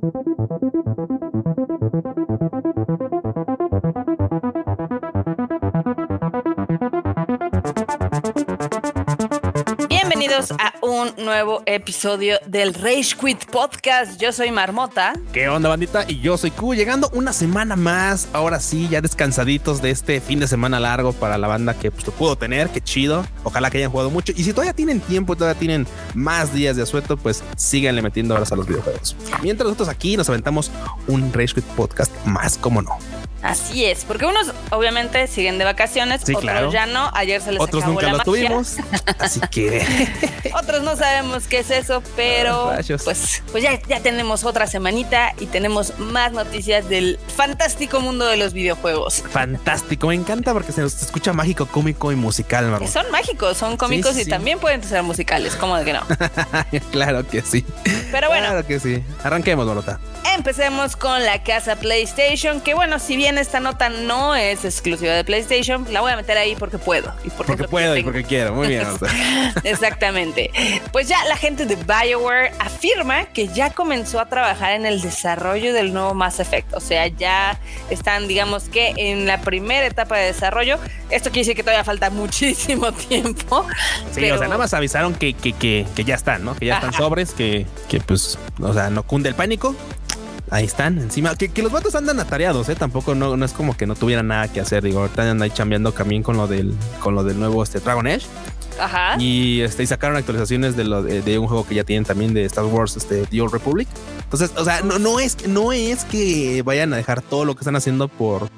Thank you. Bienvenidos a un nuevo episodio del Rage Quit Podcast. Yo soy Marmota. ¿Qué onda, bandita? Y yo soy Q, llegando una semana más. Ahora sí, ya descansaditos de este fin de semana largo para la banda que pues, pudo tener. Qué chido. Ojalá que hayan jugado mucho. Y si todavía tienen tiempo y todavía tienen más días de asueto, pues síganle metiendo horas a los videojuegos. Mientras nosotros aquí nos aventamos un Rage Quit Podcast más, como no. Así es, porque unos obviamente siguen de vacaciones, Sí, otros claro. ya no. Ayer se les Otros acabó nunca la lo magia. tuvimos. Así que Otros no sabemos qué es eso, pero Ah, pues, pues ya, ya tenemos otra semanita y tenemos más noticias del fantástico mundo de los videojuegos. fantástico. Me encanta porque se nos escucha mágico, cómico y musical, Marmota. son mágicos, son cómicos sí, y también pueden ser musicales, como de que no. claro que sí. Pero bueno, Claro que sí. Arranquemos, Marmota. Empecemos con la casa PlayStation, que bueno, si bien esta nota no es exclusiva de PlayStation, la voy a meter ahí porque puedo. Y porque, Porque puedo y porque quiero. Muy bien. Exactamente. Pues ya la gente de BioWare afirma que ya comenzó a trabajar en el desarrollo del nuevo Mass Effect. O sea, ya están, digamos que en la primera etapa de desarrollo. Esto quiere decir que todavía falta muchísimo tiempo. Sí, pero- o sea, nada más avisaron que, que, que, que ya están, ¿no? Que ya están Ajá. sobres, que, que pues, o sea, no cunde el pánico. Ahí están, encima. Que, que los vatos andan atareados, ¿eh? Tampoco no, no es como que no tuvieran nada que hacer. Digo, ahorita andan ahí chambeando también con lo del, con lo del nuevo este, Dragon Age. Ajá. Y, este, y sacaron actualizaciones de, lo, de, de un juego que ya tienen también de Star Wars, este, The Old Republic. Entonces, o sea, no, no, es, no es que vayan a dejar todo lo que están haciendo por,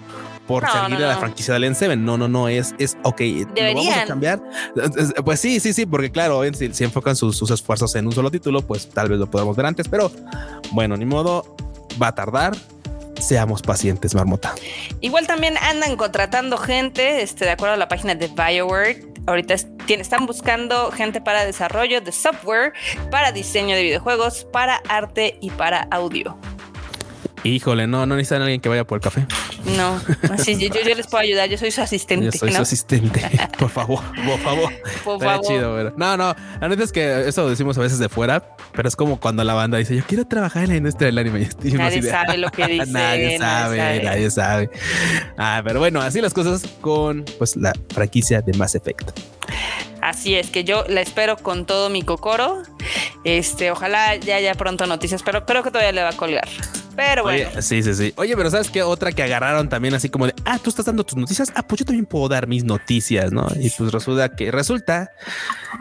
por No, salir no, de la franquicia del N7. No, no, no, es, es ok. ¿lo vamos a Deberían. cambiar? Es- Pues sí, sí, sí, porque claro, si, si enfocan sus, sus esfuerzos en un solo título, pues tal vez lo podamos ver antes, pero bueno, ni modo, va a tardar. Seamos pacientes, marmota. Igual también andan contratando gente, este, de acuerdo a la página de BioWare. Ahorita están buscando gente para desarrollo de software, para diseño de videojuegos, para arte y para audio. Híjole, no, no necesitan a alguien que vaya por el café. No, así, yo, les puedo ayudar, yo soy su asistente. Yo soy ¿no? su asistente. Por favor, por favor. Por Estaría favor. chido, pero- No, no, la neta es que eso lo decimos a veces de fuera, pero es como cuando la banda dice, yo quiero trabajar en la industria del anime. Y Nadie sabe lo que dice. nadie sabe, nadie sabe. Ah, pero bueno, así las cosas con pues la franquicia de Mass Effect. Así es que yo la espero con todo mi cocoro. Este, ojalá ya haya pronto noticias, pero creo que todavía le va a colgar. Pero bueno, Oye, sí, sí, sí. Oye, pero ¿sabes qué? Otra que agarraron también así como de, ah, tú estás dando tus noticias. Ah, pues yo también puedo dar mis noticias, ¿no? Y pues resulta que, resulta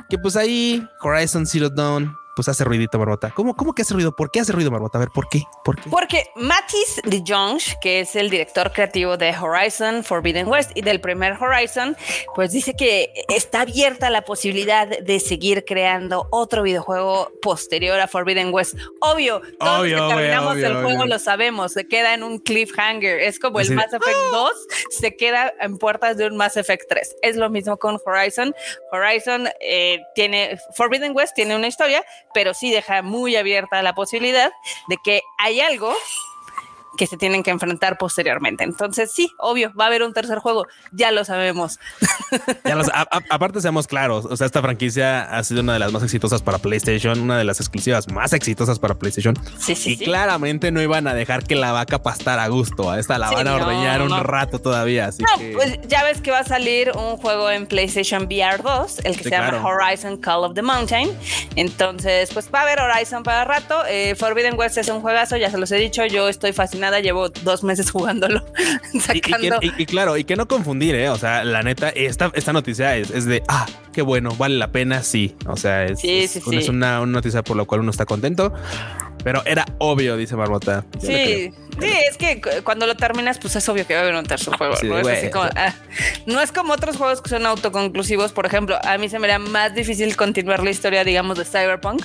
que pues ahí Horizon Zero Dawn pues hace ruidito, Marmota. ¿Cómo, ¿Cómo que hace ruido? ¿Por qué hace ruido, Marmota? A ver, ¿por qué? ¿Por qué? Porque Mathis de Jonge, que es el director creativo de Horizon Forbidden West y del primer Horizon, pues dice que está abierta la posibilidad de seguir creando otro videojuego posterior a Forbidden West. Obvio, todos Obvio, los que terminamos obvio, el juego obvio. lo sabemos, se queda en un cliffhanger. Es como el Así Mass Effect 2 se queda en puertas de un Mass Effect 3. Es lo mismo con Horizon. Horizon eh, tiene, Forbidden West tiene una historia, pero sí deja muy abierta la posibilidad de que hay algo que se tienen que enfrentar posteriormente. Entonces, sí, obvio, va a haber un tercer juego, ya lo sabemos. Ya los- a- a- aparte, seamos claros. O sea, esta franquicia ha sido una de las más exitosas para PlayStation, una de las exclusivas más exitosas para PlayStation. Sí, sí, y sí. claramente no iban a dejar que la vaca pastara a gusto. A esta la van a no, ordeñar un no. rato todavía. Así No, que pues ya ves que va a salir un juego en PlayStation VR 2, el que se llama claro. Horizon Call of the Mountain. Entonces, pues va a haber Horizon para rato. Eh, Forbidden West es un juegazo, ya se los he dicho. Yo estoy fascinada, llevo dos meses jugándolo, Y, y que- sacando. y- claro, y que no confundir, ¿eh? O sea, la neta, esta, esta noticia es, es de, ah, qué bueno, vale la pena, sí. O sea, es, Sí, es- sí, es sí. Una, una noticia por la cual uno está contento. Pero era obvio, dice le Sí, sí, es que cu- cuando lo terminas, pues es obvio que va a un tercer juego. Sí, ¿no? Es, así como, ah, no es como otros juegos que son autoconclusivos. Por ejemplo, a mí se me haría más difícil continuar la historia, digamos, de Cyberpunk,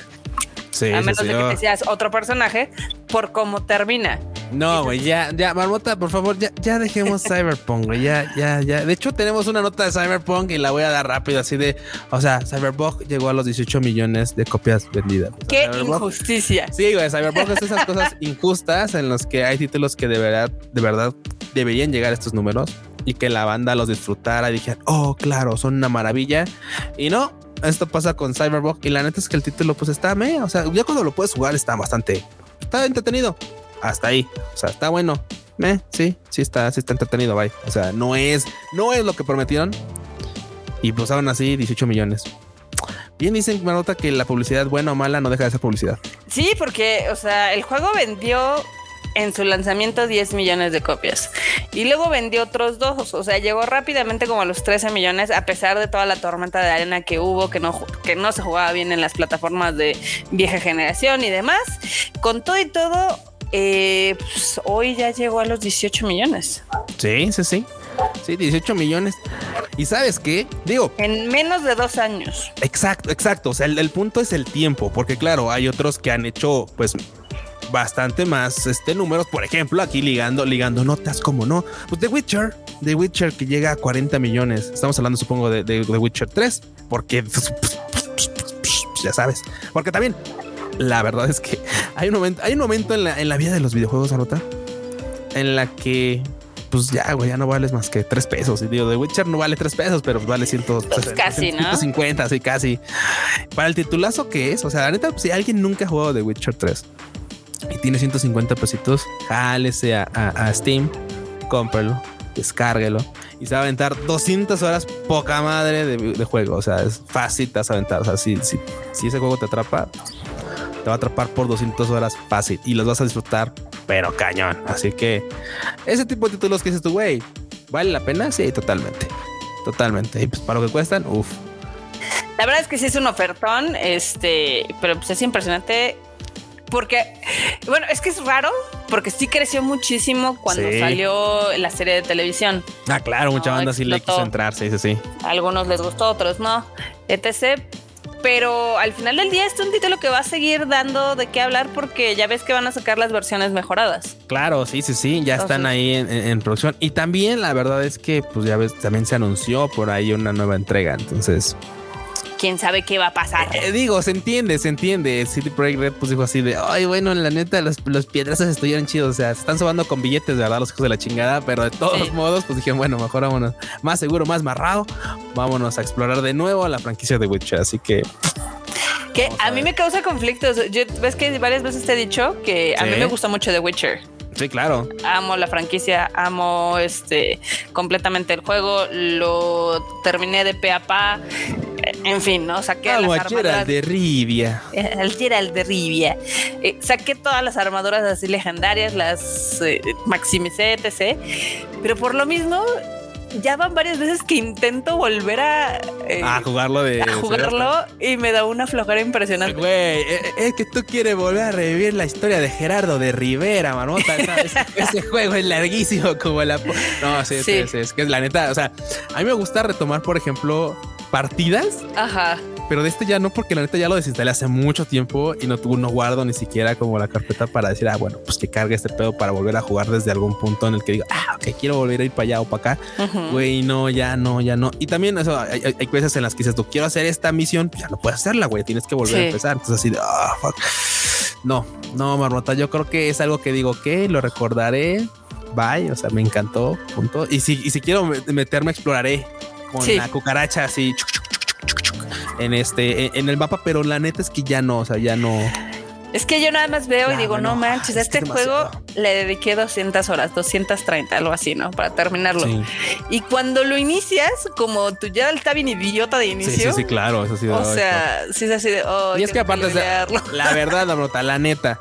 Sí, a menos sí, de que te seas otro personaje, por cómo termina. No, güey, ya, ya, Marmota, por favor, ya, ya dejemos Cyberpunk, güey, ya, ya, ya. De hecho, tenemos una nota de Cyberpunk y la voy a dar rápido, así de, o sea, Cyberpunk llegó a los 18 millones de copias vendidas. O sea, ¡Qué Cyberpunk- injusticia! Sí, güey, Cyberpunk es esas cosas injustas en los que hay títulos que de verdad, de verdad deberían llegar a estos números y que la banda los disfrutara y dijeran, oh, claro, son una maravilla. Y no, esto pasa con Cyberpunk y la neta es que el título pues está, me, o sea, ya cuando lo puedes jugar está bastante, está entretenido. Hasta ahí. O sea, está bueno. Eh, sí, sí está, sí está entretenido, bye. O sea, no es, no es lo que prometieron. Y pues así, 18 millones. Bien dicen, Marota, que la publicidad buena o mala no deja de ser publicidad. Sí, porque, o sea, el juego vendió en su lanzamiento 10 millones de copias. Y luego vendió otros dos, o sea, llegó rápidamente como a los 13 millones, a pesar de toda la tormenta de arena que hubo, que no, que no se jugaba bien en las plataformas de vieja generación y demás. Con todo y todo, eh, pues, hoy ya llegó a los 18 millones. Sí, sí, sí. Sí, 18 millones. ¿Y sabes qué? Digo. En menos de dos años. Exacto, exacto. O sea, el, el punto es el tiempo, porque claro, hay otros que han hecho, pues, bastante más este números. Por ejemplo, aquí ligando, ligando notas, como no. Pues The Witcher, The Witcher que llega a 40 millones. Estamos hablando, supongo, de, The Witcher 3, porque pues, pues, pues, ya sabes, porque también la verdad es que hay un momento, hay un momento en la, en la vida de los videojuegos, Arota, en la que pues ya, güey, ya no vales más que tres pesos. Y digo, The Witcher no vale tres pesos, pero vale ciento, pues casi, 150, sí, casi. Para el titulazo que es, o sea, la neta, si alguien nunca ha jugado The Witcher 3, y tiene 150 pesitos, jálese a, Steam, cómpralo, descárguelo y se va a aventar 200 horas poca madre de, juego. O sea, es fácil, te vas a aventar. O sea, si, si, si, ese juego te atrapa, te va a atrapar por 200 horas fácil y los vas a disfrutar, pero cañón. Así que ese tipo de títulos que dices tú, güey, ¿vale la pena? Sí, totalmente. Totalmente. Y pues para lo que cuestan, uff. La verdad es que sí es un ofertón, este, pero pues es impresionante porque, bueno, es que es raro, porque sí creció muchísimo cuando salió la serie de televisión. Ah, claro, mucha banda sí le quiso entrar, sí, sí, sí. algunos les gustó, otros no, etc. Pero al final del día, es un título que va a seguir dando de qué hablar porque ya ves que van a sacar las versiones mejoradas. Claro, sí, sí, sí, ya están ahí en, producción. Y también la verdad es que, pues ya ves, también se anunció por ahí una nueva entrega. Entonces, quién sabe qué va a pasar. Eh, digo, se entiende, se entiende. City Project Red pues dijo así de, ay, bueno, en la neta, los, los piedrazos estuvieron chidos. O sea, se están sobando con billetes, de verdad, los hijos de la chingada. Pero de todos modos, pues dijeron, bueno, mejor vámonos más seguro, más marrado. Vámonos a explorar de nuevo la franquicia de Witcher. Así que que a, mí me causa conflictos. Yo, ves que varias veces te he dicho que a mí me gusta mucho The Witcher. Sí, claro. Amo la franquicia, amo este completamente el juego, lo terminé de pe a pa. En fin, ¿no? Saqué ah, las armaduras. de Rivia. El Gerald de Rivia. Eh, saqué todas las armaduras así legendarias, las eh, maximicé, etc. Pero por lo mismo, ya van varias veces que intento volver a, eh, a jugarlo de a jugarlo y me da una flojera impresionante. Güey, eh, es que tú quieres volver a revivir la historia de Gerardo de Rivera, marmota. ese, juego es larguísimo como la. No, sí, sí. sí, es que es la neta. O sea, a mí me gusta retomar, por ejemplo, partidas. Ajá pero de este ya no, porque la neta ya lo desinstalé hace mucho tiempo y no tuvo, no guardo ni siquiera como la carpeta para decir, ah, bueno, pues que cargue este pedo para volver a jugar desde algún punto en el que digo, ah, ok, quiero volver a ir para allá o para acá. Güey, no, ya no, ya no. Y también eso, hay, hay, veces en las que dices, tú quiero hacer esta misión, pues ya no puedes hacerla, güey, tienes que volver a empezar. Entonces así de, ah, fuck. No, no, Marmota, yo creo que es algo que digo, que lo recordaré. Bye, o sea, me encantó, punto. Y si, y si quiero meterme, exploraré con la cucaracha así en este, en el mapa, pero la neta es que ya no, o sea, ya no. Es que yo nada más veo y digo, no manches, a este juego le dediqué 200 horas, 230, algo así, ¿no? Para terminarlo. Y cuando lo inicias, como tú ya está bien idiota de inicio. Sí, sí, claro, eso sí. O sea, sí es así de. Oh, y es que aparte, la verdad, la brota, la neta,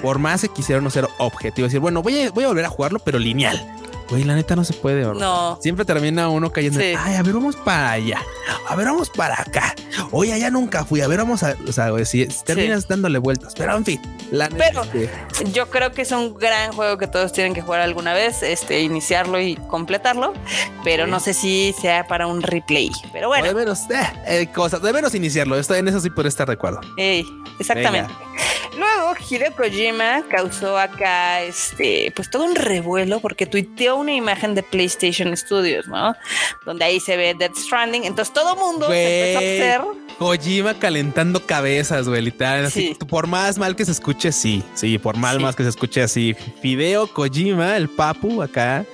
por más que quisieron no ser objetivos, decir, bueno, voy a, voy a volver a jugarlo, pero lineal. Güey, la neta no se puede, bro. No. Siempre termina uno cayendo. Ay, a ver, vamos para allá. A ver, vamos para acá. Oye, allá nunca fui. A ver, vamos a. O sea, güey, si terminas dándole vueltas. Pero en fin, la Pero yo creo que es un gran juego que todos tienen que jugar alguna vez, este, iniciarlo y completarlo. Pero no sé si sea para un replay. Pero bueno. de menos, eh, eh, cosas, de menos iniciarlo. Esto, en eso sí puede estar de acuerdo. exactamente. Luego, Hideo Kojima causó acá este, pues todo un revuelo porque tuiteó una imagen de PlayStation Studios, ¿no? Donde ahí se ve Dead Stranding. Entonces todo mundo se empezó a hacer. Kojima calentando cabezas, güey, literal. por más mal que se escuche, sí. Sí, por mal más que se escuche así. Fideo Kojima, el papu acá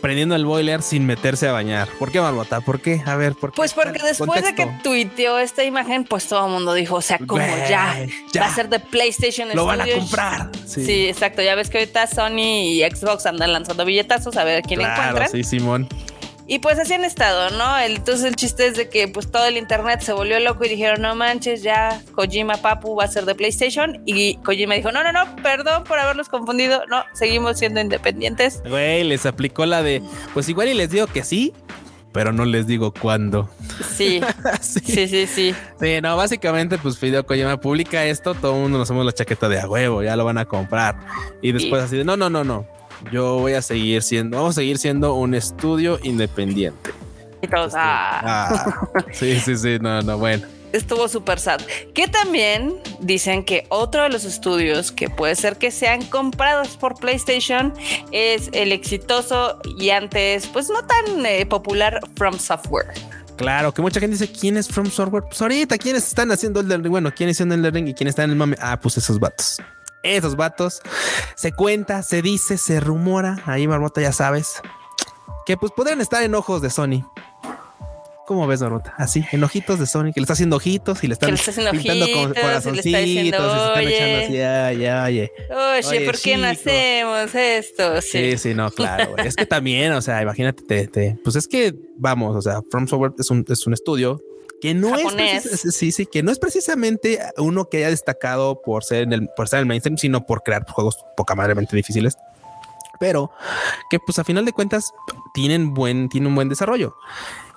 prendiendo el boiler sin meterse a bañar. ¿Por qué, Marbota? ¿Por qué? A ver, ¿por qué? Pues porque después de que tuiteó esta imagen, pues todo el mundo dijo, o sea, como ya, va a ser de PlayStation Lo van a comprar. Sí. exacto. Ya ves que ahorita Sony y Xbox andan lanzando billetazos a ver quién claro, encuentran. Sí, Simón. Y pues así han estado, ¿no? Entonces el chiste es de que pues todo el internet se volvió loco y dijeron, no manches, ya Kojima Papu va a ser de PlayStation. Y Kojima dijo, no, no, no, perdón por haberlos confundido. No, seguimos siendo independientes. Güey, les aplicó la de, pues igual y les digo que sí, pero no les digo cuándo. Sí. sí. sí, sí, sí, no, básicamente, pues Fideo Kojima publica esto, todo el mundo nos hacemos la chaqueta de a huevo, ya lo van a comprar. Y después así de, no, no, no, no, yo voy a seguir siendo, vamos a seguir siendo un estudio independiente. Y todos, ah. ah. Sí, sí, sí, no, no, bueno. Estuvo súper sad. Que también dicen que otro de los estudios que puede ser que sean comprados por PlayStation es el exitoso y antes, pues no tan eh, popular From Software. Claro, que mucha gente dice, ¿quién es From Software? Pues ahorita, ¿quiénes están haciendo el Ring? Bueno, ¿quiénes están el Ring y quiénes están en el mame? Ah, pues esos vatos esos vatos. Se cuenta, se dice, se rumora, ahí Marmota ya sabes, que pues podrían estar en ojos de Sony. ¿Cómo ves, Marmota? Así, en ojitos de Sony, que le está haciendo ojitos y le están pintando con corazoncitos y, se están echando así, ay, ay, Oye, ¿por qué no hacemos esto? Sí, sí, no, claro. es que también, o sea, imagínate, te, pues es que, vamos, o sea, From Software es un, es un estudio que no es sí, sí, que no es precisamente uno que haya destacado por ser en el, por ser el mainstream, sino por crear juegos poca madremente difíciles. Pero que pues a final de cuentas tienen buen, tienen un buen desarrollo.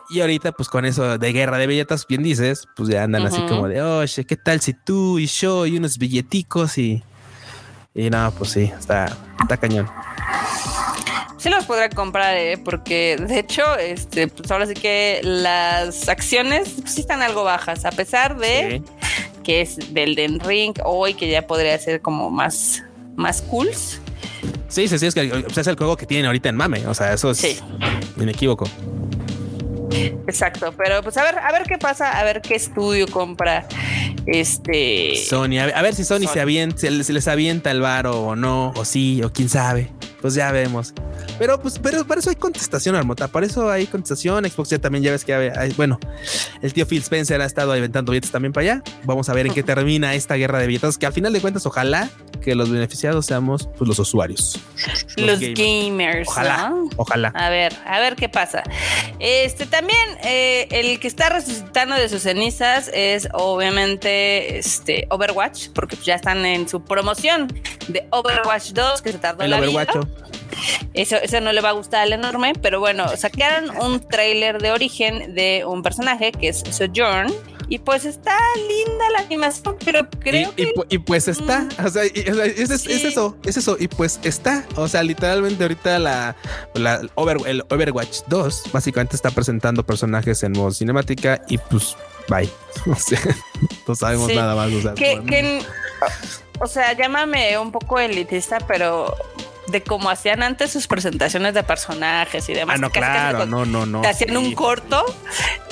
Y ahorita, pues con eso de guerra de billetas, bien dices, pues ya andan así como de, oye, ¿qué tal si tú y yo y unos billeticos y, y no, pues sí, está, está cañón sí los podrá comprar, ¿eh? porque de hecho, este, pues ahora sí que las acciones sí están algo bajas, a pesar de que es del Den Ring hoy, que ya podría ser como más, más cools. Sí, sí, sí, es que es el juego que tienen ahorita en mame, o sea, eso es sí. inequívoco. Exacto, pero pues a ver, a ver qué pasa, a ver qué estudio compra este Sony, a ver, si Sony, se avienta, se les, avienta el varo o no, o sí, o quién sabe. Pues ya vemos. Pero pues, pero para eso hay contestación, Armota. Para eso hay contestación. Xbox ya también ya ves que hay, bueno, el tío Phil Spencer ha estado inventando billetes también para allá. Vamos a ver en qué termina esta guerra de billetes, que al final de cuentas, ojalá que los beneficiados seamos pues, los usuarios. Los, gamers. Ojalá. Ojalá. A ver, a ver qué pasa. Este también, eh, el que está resucitando de sus cenizas es obviamente este Overwatch, porque ya están en su promoción de Overwatch 2, que se tardó el la Overwatch. Eso, eso no le va a gustar al enorme, pero bueno, sacaron un tráiler de origen de un personaje que es Sojourn y pues está linda la animación, pero creo y, que. Y, pues está. Mm. O sea, es, eso, es eso. Y pues está. O sea, literalmente ahorita la, la el Overwatch 2 básicamente está presentando personajes en modo cinemática y pues bye. O sea, no sabemos nada más. O sea, o sea, llámame un poco elitista, pero de cómo hacían antes sus presentaciones de personajes y demás. Ah, no, claro, no, no, no. hacían un corto.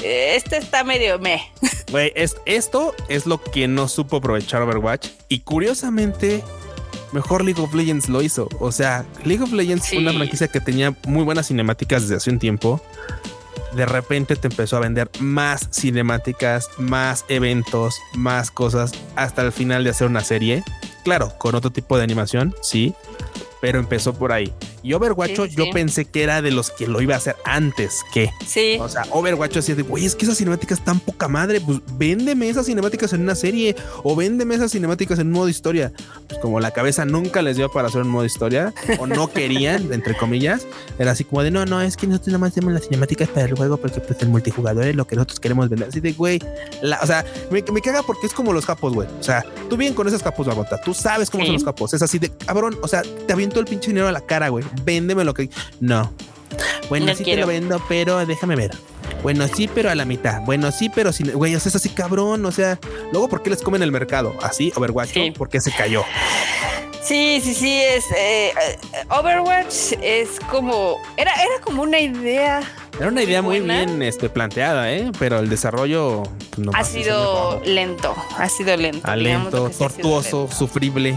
Eh, este está medio me. Güey, esto es lo que no supo aprovechar Overwatch. Y curiosamente, mejor League of Legends lo hizo. O sea, League of Legends fue una franquicia que tenía muy buenas cinemáticas desde hace un tiempo. De repente te empezó a vender más cinemáticas, más eventos, más cosas, hasta el final de hacer una serie. Claro, con otro tipo de animación, sí, pero empezó por ahí. Y Overwatch yo pensé que era de los que lo iba a hacer antes que. Sí. O sea, Overwatch así de, güey, es que esas cinemáticas tan poca madre, pues véndeme esas cinemáticas en una serie o véndeme esas cinemáticas en modo historia. Pues como la cabeza nunca les dio para hacer un modo historia o no querían, entre comillas, era así como de, no, no, es que nosotros nada más hacemos las cinemáticas para el juego porque pues el multijugador es lo que nosotros queremos vender. Así de, güey, o sea, me, me, caga porque es como los capos, güey. O sea, tú bien con esos capos, Barbota, tú sabes cómo son los capos. Es así de, cabrón, o sea, te aviento el pinche dinero a la cara, güey véndeme lo que. No. Bueno, sí te lo vendo, pero déjame ver. Bueno, sí, pero a la mitad. Bueno, sí, pero sin. Güey, o sea, es así cabrón. O sea, luego, ¿por qué les comen el mercado? Así, Overwatch, sí. ¿por qué se cayó? Sí, sí, sí, es eh, Overwatch es como era era como una idea. Era una idea muy, bien este, planteada, ¿eh? pero el desarrollo pues, ha sido lento, ha sido lento. lento, tortuoso, sufrible.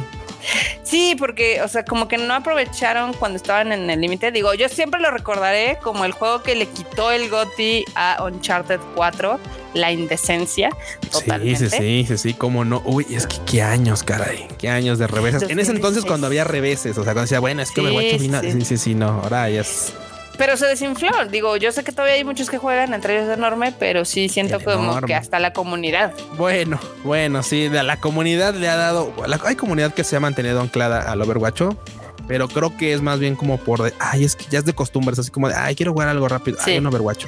Sí, porque, o sea, como que no aprovecharon cuando estaban en el límite. Digo, yo siempre lo recordaré como el juego que le quitó el GOTI a Uncharted 4, la indecencia. Totalmente. Sí, sí, sí, sí, sí, cómo no. Uy, es que qué años, caray, qué años de reveses. En ese entonces, cuando había reveses, o sea, cuando decía, bueno, es que me voy a sí, sí, sí, no, ahora ya es pero se desinfló. Digo, yo sé que todavía hay muchos que juegan, entre ellos enorme, pero sí siento como que hasta la comunidad. Bueno, bueno, sí, de la comunidad le ha dado. hay comunidad que se ha mantenido anclada al Overwatch, pero creo que es más bien como por de, ay, es que ya es de costumbres, así como de, ay, quiero jugar algo rápido. Sí. Ay, un Overwatch.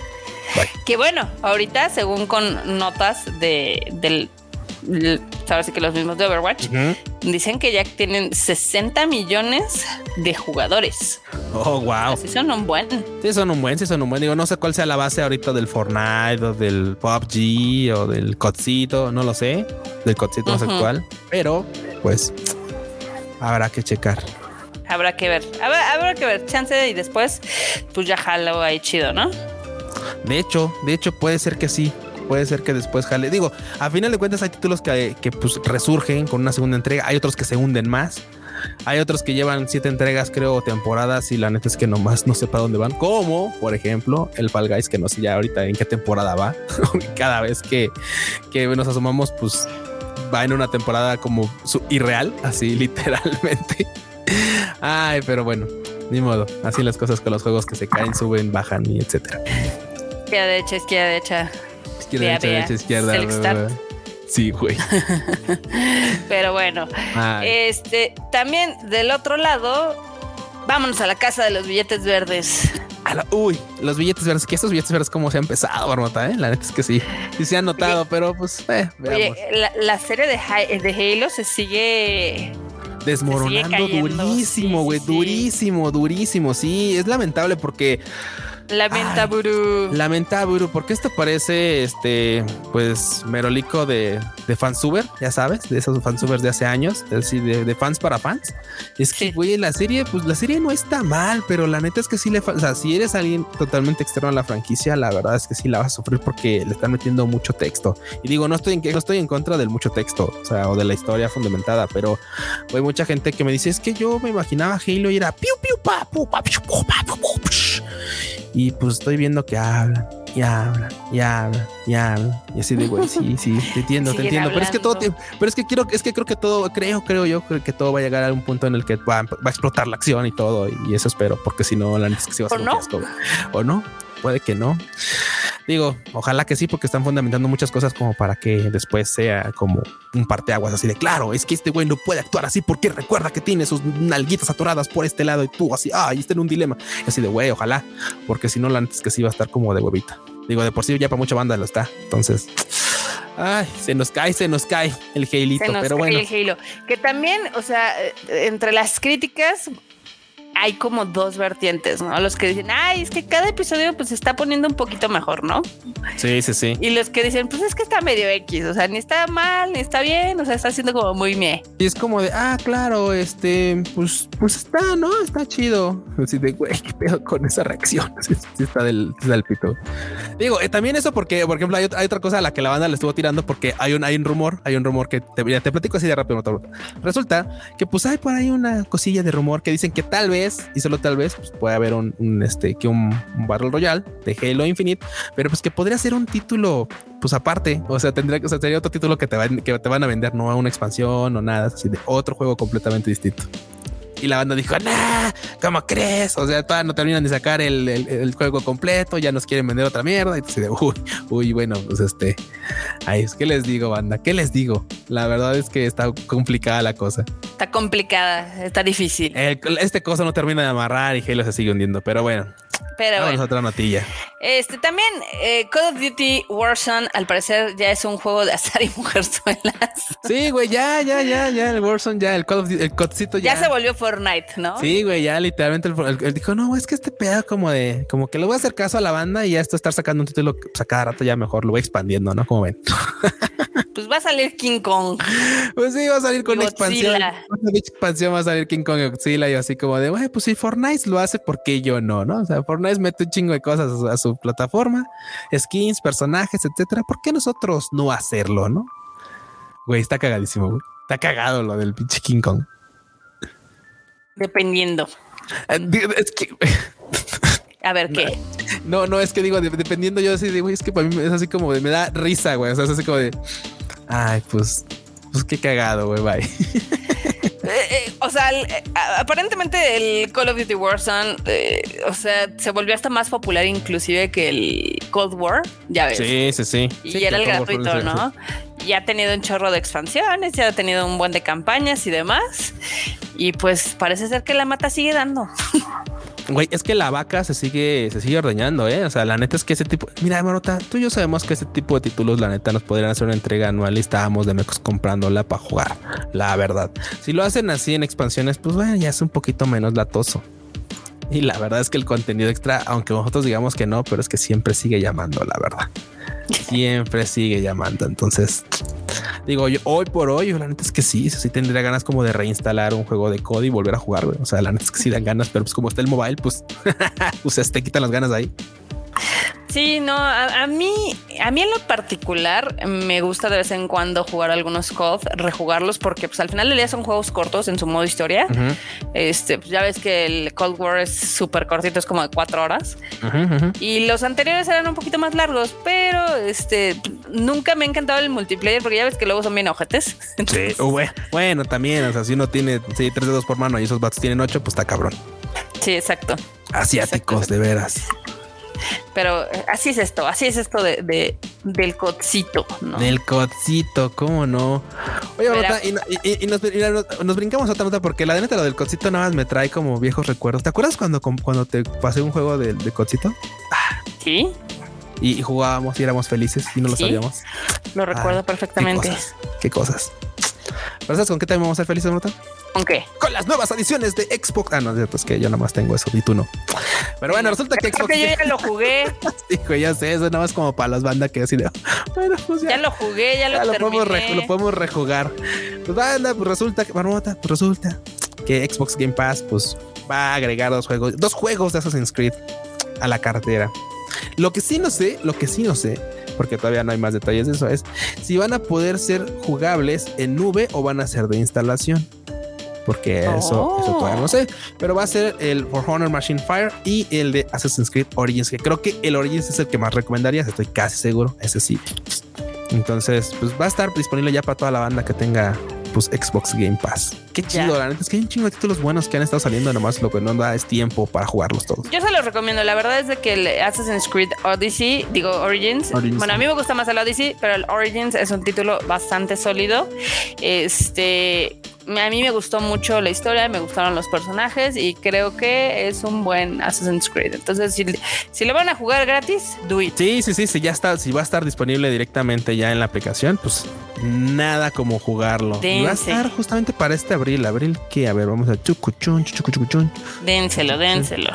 Que bueno, ahorita, según con notas de, del sabes que los mismos de Overwatch, dicen que ya tienen 60 millones de jugadores. Oh, wow. Así son un buen. Sí, son un buen, sí son un buen. Digo, no sé cuál sea la base ahorita del Fortnite o del PUBG o del Codcito, no lo sé, del Codcito más actual, pero pues habrá que checar. Habrá que ver, habrá, que ver, chance y después, pues ya jalo ahí chido, ¿no? De hecho, de hecho puede ser que sí puede ser que después jale. Digo, a final de cuentas hay títulos que, pues resurgen con una segunda entrega, hay otros que se hunden más. Hay otros que llevan siete entregas, creo, temporadas y la neta es que nomás no sé para dónde van. Como, por ejemplo, el Fall Guys, que no sé ya ahorita en qué temporada va. Cada vez que, que nos asomamos, pues va en una temporada como irreal, así literalmente. Ay, pero bueno, ni modo. Así las cosas con los juegos que se caen, suben, bajan y etcétera. Izquierda, derecha, izquierda, derecha izquierda, derecha, izquierda. Sí, güey. Pero bueno, este también del otro lado, vámonos a la casa de los billetes verdes. uy, los billetes verdes, que estos billetes verdes como se ha empezado, Barbota, ¿eh? La neta es que sí, sí se han notado, pero pues, eh, veamos. la, serie de, de Halo se sigue desmoronando durísimo, güey, durísimo, durísimo. Sí, es lamentable porque Lamenta Buru. Lamenta Buru, porque esto parece este, pues, merolico de, de fansuber, ya sabes, de esos fansubers de hace años, es decir, de, fans para fans. Es que, güey, la serie, pues la serie no está mal, pero la neta es que sí le, o sea, si eres alguien totalmente externo a la franquicia, la verdad es que sí la vas a sufrir porque le están metiendo mucho texto. Y digo, no estoy en, no estoy en contra del mucho texto, o sea, o de la historia fundamentada, pero hay mucha gente que me dice, es que yo me imaginaba Halo y era piu, piu, pa, pu, pa, piu, pa, y pues estoy viendo que hablan y hablan y hablan y hablan. Y así de güey, sí, sí, te entiendo, te entiendo. Pero es que todo, pero es que quiero, es que creo que todo, creo, creo yo que todo va a llegar a un punto en el que va, a explotar la acción y todo. Y, eso espero, porque si no, la neta es que va a ser un fiasco. O no, puede que no. Digo, ojalá que sí, porque están fundamentando muchas cosas como para que después sea como un parteaguas así de claro. Es que este güey no puede actuar así porque recuerda que tiene sus nalguitas atoradas por este lado y tú así, ah, y está en un dilema. así de güey, ojalá, porque si no, la antes que sí va a estar como de huevita. Digo, de por sí ya para mucha banda lo está. Entonces, ay, se nos cae, se nos cae el Halito, pero bueno. El Halo. Que también, o sea, eh, entre las críticas hay como dos vertientes, ¿no? Los que dicen, ay, es que cada episodio pues se está poniendo un poquito mejor, ¿no? Sí, sí, sí. Y los que dicen, pues es que está medio X, o sea, ni está mal, ni está bien, o sea, está haciendo como muy mie. Y es como de, ah, claro, este, pues, pues está, ¿no? Está chido. Así de, güey, qué pedo con esa reacción. Sí, está del, del pito. Digo, eh, también eso porque, por ejemplo, hay, otra cosa a la que la banda le estuvo tirando porque hay un, hay un rumor, hay un rumor que te, te platico así de rápido. Resulta que pues hay por ahí una cosilla de rumor que dicen que tal vez y solo tal vez pues, puede haber un, este que un, Battle Royale de Halo Infinite, pero pues que podría ser un título pues aparte, o sea, tendría que sería otro título que te, van, que te van a vender, no a una expansión o nada, así de otro juego completamente distinto. Y la banda dijo, nah, ¿cómo crees? O sea, todavía no terminan de sacar el, juego completo, ya nos quieren vender otra mierda. Y entonces, uy, uy, bueno, pues este, ay, es que les digo, banda, ¿qué les digo? La verdad es que está complicada la cosa. Está complicada, está difícil. este cosa no termina de amarrar y Halo se sigue hundiendo, pero bueno, pero Vamos otra notilla. Este también eh, Call of Duty Warzone al parecer ya es un juego de azar y mujerzuelas. Sí, güey, ya, ya, ya, ya el Warzone ya el Call of Duty, el codcito ya. Ya se volvió Fortnite, ¿no? Sí, güey, ya literalmente él dijo, "No, es que este pedo como de como que le voy a hacer caso a la banda y ya esto estar sacando un título pues, a cada rato ya mejor lo voy expandiendo, ¿no? Como ven. Pues va a salir King Kong. Pues sí, va a salir con expansión. A expansión, va a salir King Kong y Godzilla y así como de, güey, pues si Fortnite lo hace, ¿por qué yo no? ¿No? O sea, Fortnite mete un chingo de cosas a su plataforma, skins, personajes, etcétera. ¿Por qué nosotros no hacerlo, no? Güey, está cagadísimo, güey. Está cagado lo del pinche King Kong. Dependiendo. Eh, es que. A ver, ¿qué? No, no, es que digo, dependiendo yo así, güey, es que para mí es así como de, me da risa, güey. O sea, es así como de, ay, pues, pues qué cagado, güey, bye. Eh, eh, o sea, aparentemente el Call of Duty Warzone, o sea, se volvió hasta más popular inclusive que el Cold War, ya ves. Sí, sí, sí. Y era el gratuito, ¿no? Y ha tenido un chorro de expansiones, ya ha tenido un buen de campañas y demás. Y pues parece ser que la mata sigue dando. Güey, es que la vaca se sigue, se sigue ordeñando, ¿eh? O sea, la neta es que ese tipo... Mira, Marota, tú y yo sabemos que ese tipo de títulos, la neta, nos podrían hacer una entrega anual y estábamos de mecos comprándola para jugar, la verdad. Si lo hacen así en expansiones, pues bueno, ya es un poquito menos latoso. Y la verdad es que el contenido extra, aunque nosotros digamos que no, pero es que siempre sigue llamando, la verdad. Siempre sigue llamando. Entonces, digo yo, hoy por hoy, la neta es que sí, sí tendría ganas como de reinstalar un juego de COD y volver a jugar. O sea, la neta es que sí dan ganas, pero pues como está el mobile, pues, pues te quitan las ganas ahí. Sí, no, a, mí, a mí en lo particular me gusta de vez en cuando jugar algunos COD, rejugarlos, porque pues al final del día son juegos cortos en su modo historia. Este, pues, ya ves que el Cold War es súper cortito, es como de cuatro horas. y los anteriores eran un poquito más largos, pero este, nunca me ha encantado el multiplayer, porque ya ves que luego son bien ojetes. Sí, bueno, también, o sea, si uno tiene sí, tres dedos por mano y esos bats tienen ocho, pues está cabrón. Sí, exacto. Asiáticos, de veras. Pero eh, así es esto, así es esto de, del codcito, ¿no? Del codcito, ¿cómo no? Oye, y, nos, brincamos a otra nota porque la neta lo del codcito nada más me trae como viejos recuerdos. ¿Te acuerdas cuando, cuando te pasé un juego de, de codcito? Sí. Y, jugábamos y éramos felices y no lo sabíamos. Lo recuerdo ah, perfectamente. Qué cosas. ¿Pero sabes con qué también vamos a ser felices, Nota? ¿Con qué? Con las nuevas adiciones de Xbox. Ah, no, es que yo nada más tengo eso y tú no. Pero bueno, resulta que Xbox. yo ya lo jugué. Hijo, ya sé, eso nada más como para las bandas que así de. Bueno, pues ya. ya lo jugué, ya, lo, podemos lo podemos rejugar. Pues banda, pues resulta que, Marmota, pues resulta que Xbox Game Pass, pues va a agregar dos juegos, dos juegos de Assassin's Creed a la cartera. Lo que sí no sé, lo que sí no sé, porque todavía no hay más detalles de eso, es si van a poder ser jugables en nube o van a ser de instalación porque eso, eso todavía no sé, pero va a ser el For Honor Machine Fire y el de Assassin's Creed Origins, que creo que el Origins es el que más recomendarías, estoy casi seguro, ese sí. Entonces, pues va a estar disponible ya para toda la banda que tenga pues Xbox Game Pass. Qué chido, la neta es que hay un chingo de títulos buenos que han estado saliendo, nomás lo que no da es tiempo para jugarlos todos. Yo se los recomiendo, la verdad es de que el Assassin's Creed Odyssey, digo Origins, bueno, a mí me gusta más el Odyssey, pero el Origins es un título bastante sólido. Este, a mí me gustó mucho la historia, me gustaron los personajes y creo que es un buen Assassin's Creed. Entonces, si, si lo van a jugar gratis, do it. Sí, sí, sí, sí, ya está, si va a estar disponible directamente ya en la aplicación, pues nada como jugarlo. va a estar justamente para este abril, abril que, a ver, vamos a chucuchun, chucuchun. Dénselo, dénselo.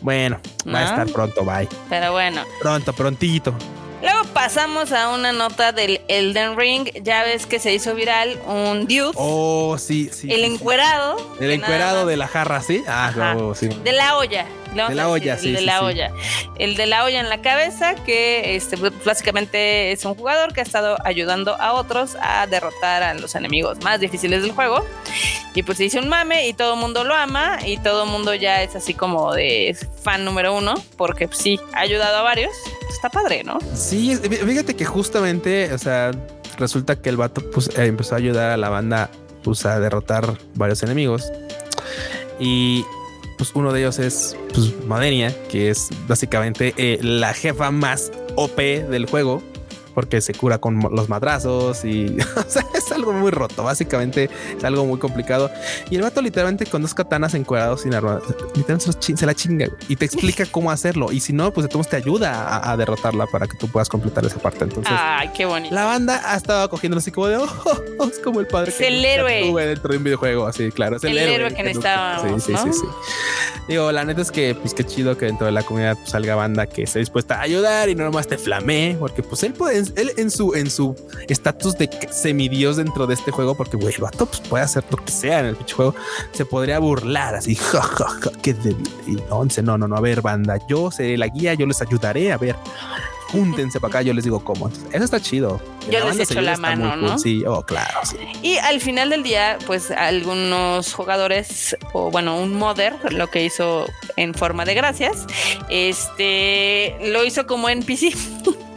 Bueno, va a estar pronto, bye. Pero bueno. Pronto, prontito. Luego pasamos a una nota del Elden Ring. Ya ves que se hizo viral un dude. Oh, sí, sí. El encuerado. El encuerado de la jarra, ¿sí? Ah, sí. De la olla de la olla, sí. El de la olla. El de la olla en la cabeza, que este, pues, básicamente es un jugador que ha estado ayudando a otros a derrotar a los enemigos más difíciles del juego. Y pues se hizo un mame y todo el mundo lo ama y todo el mundo ya es así como de fan número uno, porque pues, sí, ha ayudado a varios. Está padre, ¿no? Sí, fíjate que justamente, o sea, resulta que el vato pues, eh, empezó a ayudar a la banda pues, a derrotar varios enemigos. Y pues uno de ellos es pues, Madenia, que es básicamente eh, la jefa más OP del juego porque se cura con los madrazos y es algo muy roto. Básicamente es algo muy complicado. Y el vato, literalmente, con dos katanas encuadrados sin arma, literalmente se la chinga y te explica cómo hacerlo. Y si no, pues entonces te ayuda a, derrotarla para que tú puedas completar esa parte. Entonces, ay, qué bonito. La banda ha estado cogiendo así como de oh, es como el padre es el héroe dentro de un videojuego. Así, claro, es el, héroe, que necesitábamos. Sí, sí, sí, sí. Digo, la neta es que, pues qué chido que dentro de la comunidad pues, salga banda que esté dispuesta a ayudar y no nomás te flamee, porque pues él puede él en su en su estatus de semidios dentro de este juego, porque güey, el vato pues, puede hacer lo que sea en el pinche juego, se podría burlar así, que qué débil. Y no, no, no, no, a ver, banda, yo seré la guía, yo les ayudaré, a ver. júntense para acá, yo les digo cómo. eso está chido. Yo les echo la mano, ¿no? Sí, oh, claro. Y al final del día, pues algunos jugadores, o bueno, un modder, lo que hizo en forma de gracias, este lo hizo como NPC.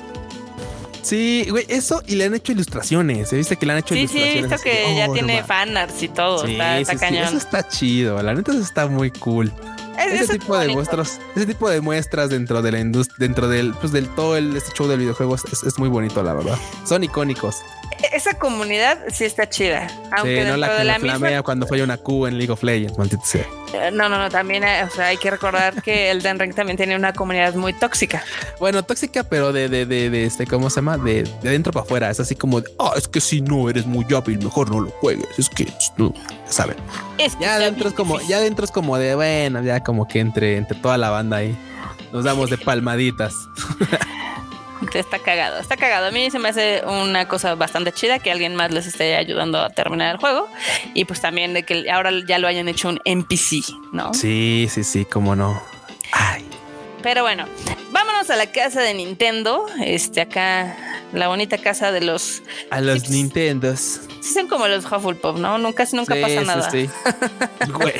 Sí, güey, eso y le han hecho ilustraciones. ¿Se viste que le han hecho ilustraciones? Sí, he visto que ya oh, tiene fanarts y todo. está, está cañón. eso está chido. La neta, eso está muy cool ese tipo de muestras, ese tipo de muestras dentro de la industria, dentro del, pues del todo el este show del videojuego es, es, muy bonito, la verdad. Son icónicos. Esa comunidad sí está chida. Aunque sí, no la que de la misma... cuando fue una Q en League of Legends, maldito sea. Eh, no, no, no, también eh, o sea, hay que recordar que el Den Ring también tiene una comunidad muy tóxica. Bueno, tóxica, pero de, de, de, de este, ¿cómo se llama? De, de dentro para afuera. Es así como, ah, es que si no eres muy hábil, mejor no lo juegues. Es que no, saben. ya adentro es como, ya adentro es como de, bueno, ya como que entre, entre toda la banda ahí nos damos de palmaditas. Está cagado, está cagado. A mí se me hace una cosa bastante chida que alguien más les esté ayudando a terminar el juego. Y pues también de que ahora ya lo hayan hecho un NPC, ¿no? Sí, sí, sí, cómo no. Ay. Pero bueno, vámonos a la casa de Nintendo. Este, acá, la bonita casa de los. A los Nintendos. Sí, son como los Hufflepuff, ¿no? Nunca, nunca pasa nada. Sí. Güey.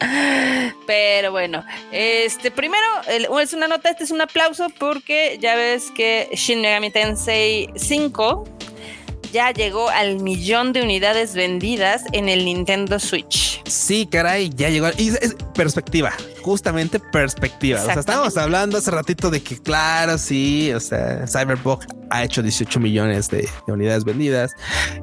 Pero bueno, este primero es una nota, este es un aplauso porque ya ves que Shin Megami Tensei 5 ya llegó al millón de unidades vendidas en el Nintendo Switch. Sí, caray, ya llegó. Y es perspectiva, justamente perspectiva. O sea, estábamos hablando hace ratito de que, claro, sí, o sea, Cyberpunk ha hecho 18 millones de, unidades vendidas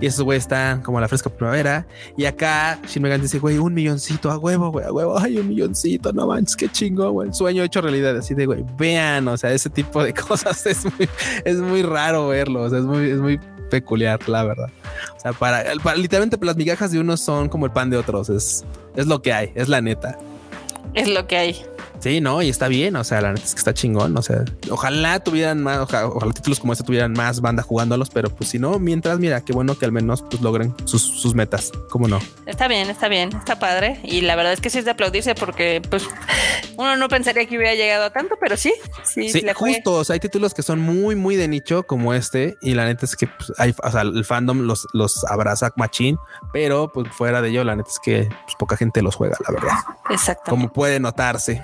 y esos güey están como la fresca primavera. Y acá Shin Megami dice, güey, un milloncito a huevo, güey, a huevo, ay, un milloncito, no manches, qué chingo, güey. El sueño hecho realidad, así de, güey, vean, o sea, ese tipo de cosas es muy, es muy raro verlo, o sea, es muy, es muy peculiar, la verdad. O sea, para, literalmente las migajas de unos son como el pan de otros. Es, es lo que hay, es la neta. Es lo que hay. Sí, no, y está bien. O sea, la neta es que está chingón. O sea, ojalá tuvieran más, ojalá, títulos como este tuvieran más banda jugándolos, pero pues si no, mientras, mira, qué bueno que al menos pues logren sus, metas. ¿Cómo no? Está bien, está bien, está padre. Y la verdad es que sí es de aplaudirse porque pues uno no pensaría que hubiera llegado a tanto, pero sí, sí, sí justo. O sea, hay títulos que son muy, muy de nicho como este. Y la neta es que pues, hay, o sea, el fandom los, los abraza machín, pero pues fuera de ello, la neta es que pues, poca gente los juega, la verdad. Exacto. Como puede notarse.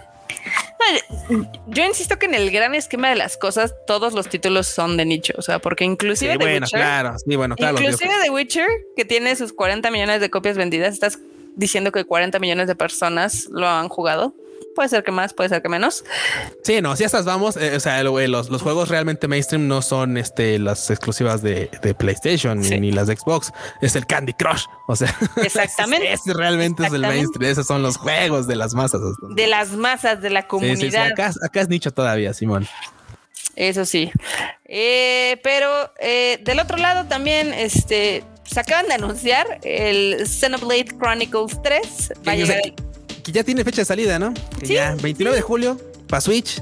Yo insisto que en el gran esquema de las cosas, todos los títulos son de nicho. O sea, porque inclusive The Witcher, claro, sí, bueno, claro. Inclusive The Witcher, que tiene sus 40 millones de copias vendidas, estás diciendo que 40 millones de personas lo han jugado. Puede ser que más, puede ser que menos. Sí, no, si estas vamos, eh, o sea, los, los, juegos realmente mainstream no son este, las exclusivas de, PlayStation ni, las de Xbox, es el Candy Crush. O sea, exactamente. ese, realmente es el mainstream. Esos son los juegos de las masas. De las masas de la comunidad. Acá, acá, es nicho todavía, Simón. Eso sí. Eh, pero eh, del otro lado también, este, se acaban de anunciar el Xenoblade Chronicles 3. Va a llegar que ya tiene fecha de salida, ¿no? Que ya, 29 de julio, para Switch.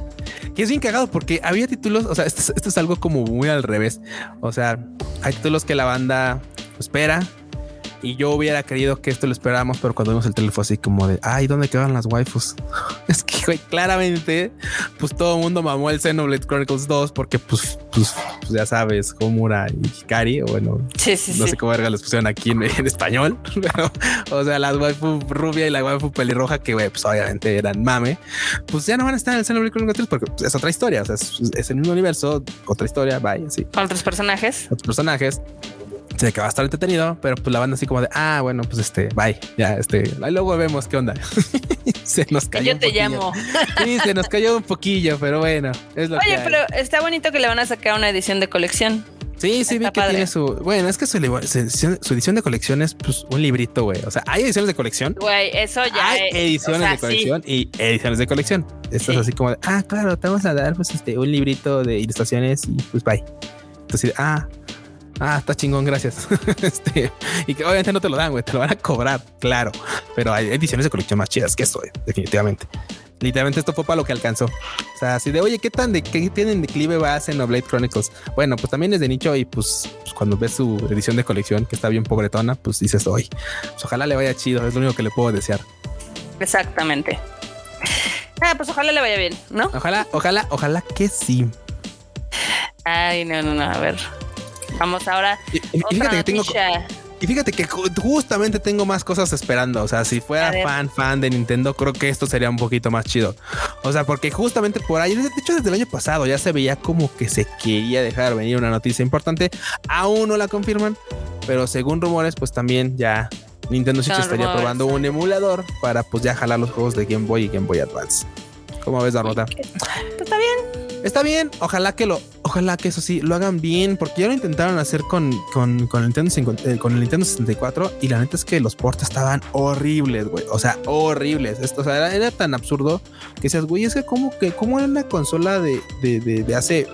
Que es bien cagado porque había títulos, o sea, esto, esto, es algo como muy al revés. O sea, hay títulos que la banda espera, y yo hubiera querido que esto lo esperáramos, pero cuando vimos el trailer fue así como de, ay, ¿dónde quedan las waifus? es que, güey, claramente, pues todo el mundo mamó el Xenoblade Chronicles 2 porque, pues, pues, pues ya sabes, Homura y Hikari, o bueno, no sé cómo verga les pusieron aquí en, español, pero, o sea, las waifu rubia y la waifu pelirroja, que, güey, pues obviamente eran mame, pues ya no van a estar en el Xenoblade Chronicles 3 porque pues, es otra historia, o sea, es, es el mismo universo, otra historia, vaya, así. Con otros personajes. Otros personajes sé que va a estar entretenido, pero pues la banda así como de, ah, bueno, pues este, bye, ya, este, ahí luego vemos qué onda. se nos cayó. Yo te llamo. sí, se nos cayó un poquillo, pero bueno, es lo Oye, pero está bonito que le van a sacar una edición de colección. Sí, sí, vi que tiene su. Bueno, es que su, edición de colección es pues, un librito, güey. O sea, hay ediciones de colección. Güey, eso ya. Hay ediciones de colección y ediciones de colección. Esto es así como de, ah, claro, te vamos a dar pues este un librito de ilustraciones y pues bye. Entonces, ah, ah, está chingón, gracias. este, y que obviamente no te lo dan, güey, te lo van a cobrar, claro. Pero hay ediciones de colección más chidas que esto, definitivamente. Literalmente esto fue para lo que alcanzó. O sea, así de, oye, ¿qué tan de qué tienen declive va a Blade Chronicles? Bueno, pues también es de nicho y pues, pues, cuando ves su edición de colección que está bien pobretona, pues dices, oye, pues ojalá le vaya chido, es lo único que le puedo desear. Exactamente. Ah, pues ojalá le vaya bien, ¿no? Ojalá, ojalá, ojalá que sí. Ay, no, no, no, a ver. Vamos ahora. Y, y fíjate que tengo. Y fíjate que justamente tengo más cosas esperando. O sea, si fuera fan, fan de Nintendo, creo que esto sería un poquito más chido. O sea, porque justamente por ahí, de hecho, desde el año pasado ya se veía como que se quería dejar venir una noticia importante. Aún no la confirman, pero según rumores, pues también ya Nintendo Switch estaría probando un emulador para pues ya jalar los juegos de Game Boy y Game Boy Advance. ¿Cómo ves, Darnota? Pues está bien. Está bien, ojalá que lo, ojalá que eso sí lo hagan bien, porque ya lo intentaron hacer con, con, con, el, Nintendo, eh, con el Nintendo 64 y la neta es que los portes estaban horribles, güey. O sea, horribles. Esto, o sea, era, tan absurdo que decías, güey, es que como que, como era una consola de, de, de, hace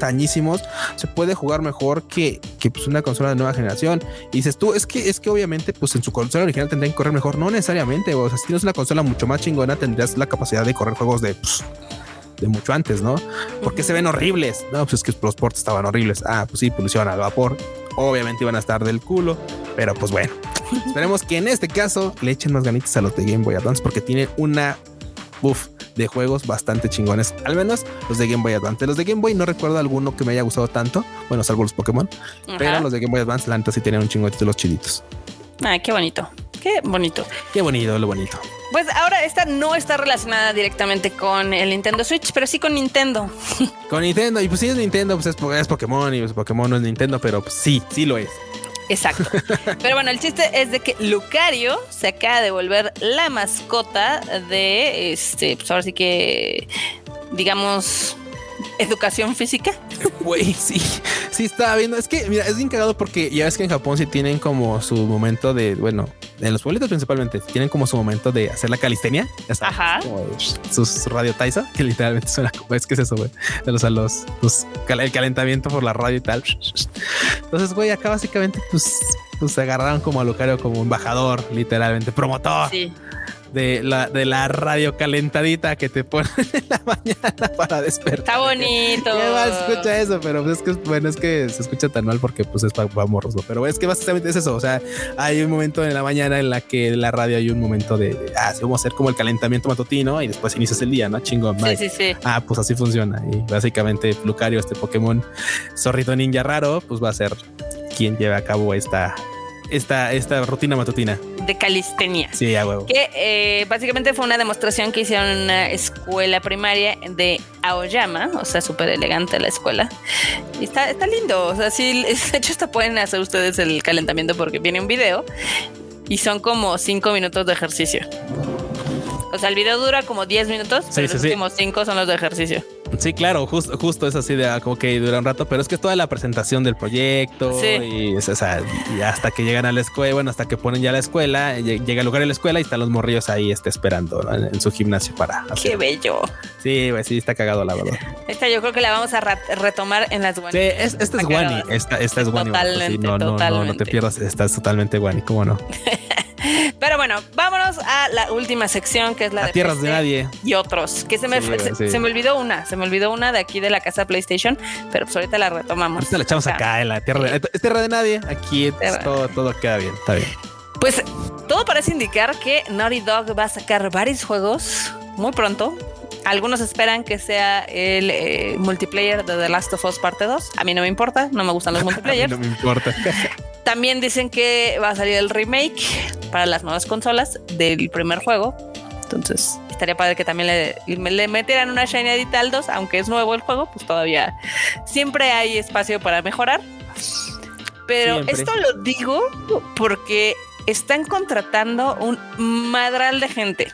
tañísimos se puede jugar mejor que, que pues una consola de nueva generación. Y dices tú, es que es que obviamente, pues en su consola original tendrían que correr mejor. No necesariamente. O sea, si tienes una consola mucho más chingona, tendrías la capacidad de correr juegos de pues, de mucho antes, ¿no? Porque se ven horribles. No, pues es que los ports estaban horribles. Ah, pues sí, polución al vapor. Obviamente iban a estar del culo, pero pues bueno. Esperemos que en este caso le echen más ganitas a los de Game Boy Advance porque tienen una buff de juegos bastante chingones. Al menos los de Game Boy Advance. Los de Game Boy no recuerdo alguno que me haya gustado tanto. Bueno, salvo los Pokémon. Pero los de Game Boy Advance, la neta sí tienen un chingo de títulos chiditos. Ah, qué bonito. Qué bonito. Qué bonito, lo bonito. Pues ahora esta no está relacionada directamente con el Nintendo Switch, pero sí con Nintendo. Con Nintendo, y pues sí es Nintendo, pues es, Pokémon y pues Pokémon no es Nintendo, pero pues sí, sí lo es. Exacto. Pero bueno, el chiste es de que Lucario se acaba de volver la mascota de este, pues ahora sí que digamos educación física. Güey, sí, sí estaba viendo. Es que, mira, es bien cagado porque ya ves que en Japón sí tienen como su momento de, bueno, en los pueblitos principalmente, tienen como su momento de hacer la calistenia. Ajá. sus radio taisa, que literalmente suena como, es que es eso, güey. De los, los, los, el calentamiento por la radio y tal. Entonces, güey, acá básicamente, pues, pues se agarraron como a Lucario como embajador, literalmente, promotor. Sí de la, de la radio calentadita que te ponen en la mañana para despertar. Está bonito. ¿Qué escucha eso? Pero pues es que bueno, es que se escucha tan mal porque pues es para morros, Pero es que básicamente es eso. O sea, hay un momento en la mañana en la que en la radio hay un momento de, ah, sí, vamos a hacer como el calentamiento matutino y después inicias el día, ¿no? Chingo, sí, sí, sí. Ah, pues así funciona. Y básicamente Lucario, este Pokémon zorrito ninja raro, pues va a ser quien lleve a cabo esta esta, esta rutina matutina. De calistenia. Sí, a huevo. Que eh, básicamente fue una demostración que hicieron en una escuela primaria de Aoyama, o sea, súper elegante la escuela. Y está, está lindo, o sea, sí, de hecho hasta pueden hacer ustedes el calentamiento porque viene un video y son como cinco minutos de ejercicio. O sea, el video dura como 10 minutos, pero los últimos 5 son los de ejercicio. Sí, claro, justo es así de ah, como que dura un rato, pero es que es toda la presentación del proyecto y, o sea, y hasta que llegan a la escuela, bueno, hasta que ponen ya la escuela, llega el lugar de la escuela y están los morrillos ahí este, esperando en, su gimnasio para hacer. Qué bello. Sí, pues sí, está cagado la verdad. Esta yo creo que la vamos a retomar en las Wani. Sí, esta es Wani, esta, esta es Wani. Totalmente, no, no, no, no, te pierdas, esta es totalmente Wani, ¿cómo no? Pero bueno, vámonos a la última sección que es la, de Tierras de Nadie y otros. Que se me, se, me olvidó una, se me olvidó una de aquí de la casa PlayStation, pero pues ahorita la retomamos. Ahorita la echamos acá, en la Tierra, de, es Tierra de Nadie. Aquí todo, todo queda bien, está bien. Pues todo parece indicar que Naughty Dog va a sacar varios juegos muy pronto. Algunos esperan que sea el eh, multiplayer de The Last of Us Parte 2. A mí no me importa, no me gustan los multiplayers. no me importa. También dicen que va a salir el remake para las nuevas consolas del primer juego. Entonces, estaría padre que también le, le metieran una Shiny Edit al 2, aunque es nuevo el juego, pues todavía siempre hay espacio para mejorar. Pero esto lo digo porque están contratando un madral de gente.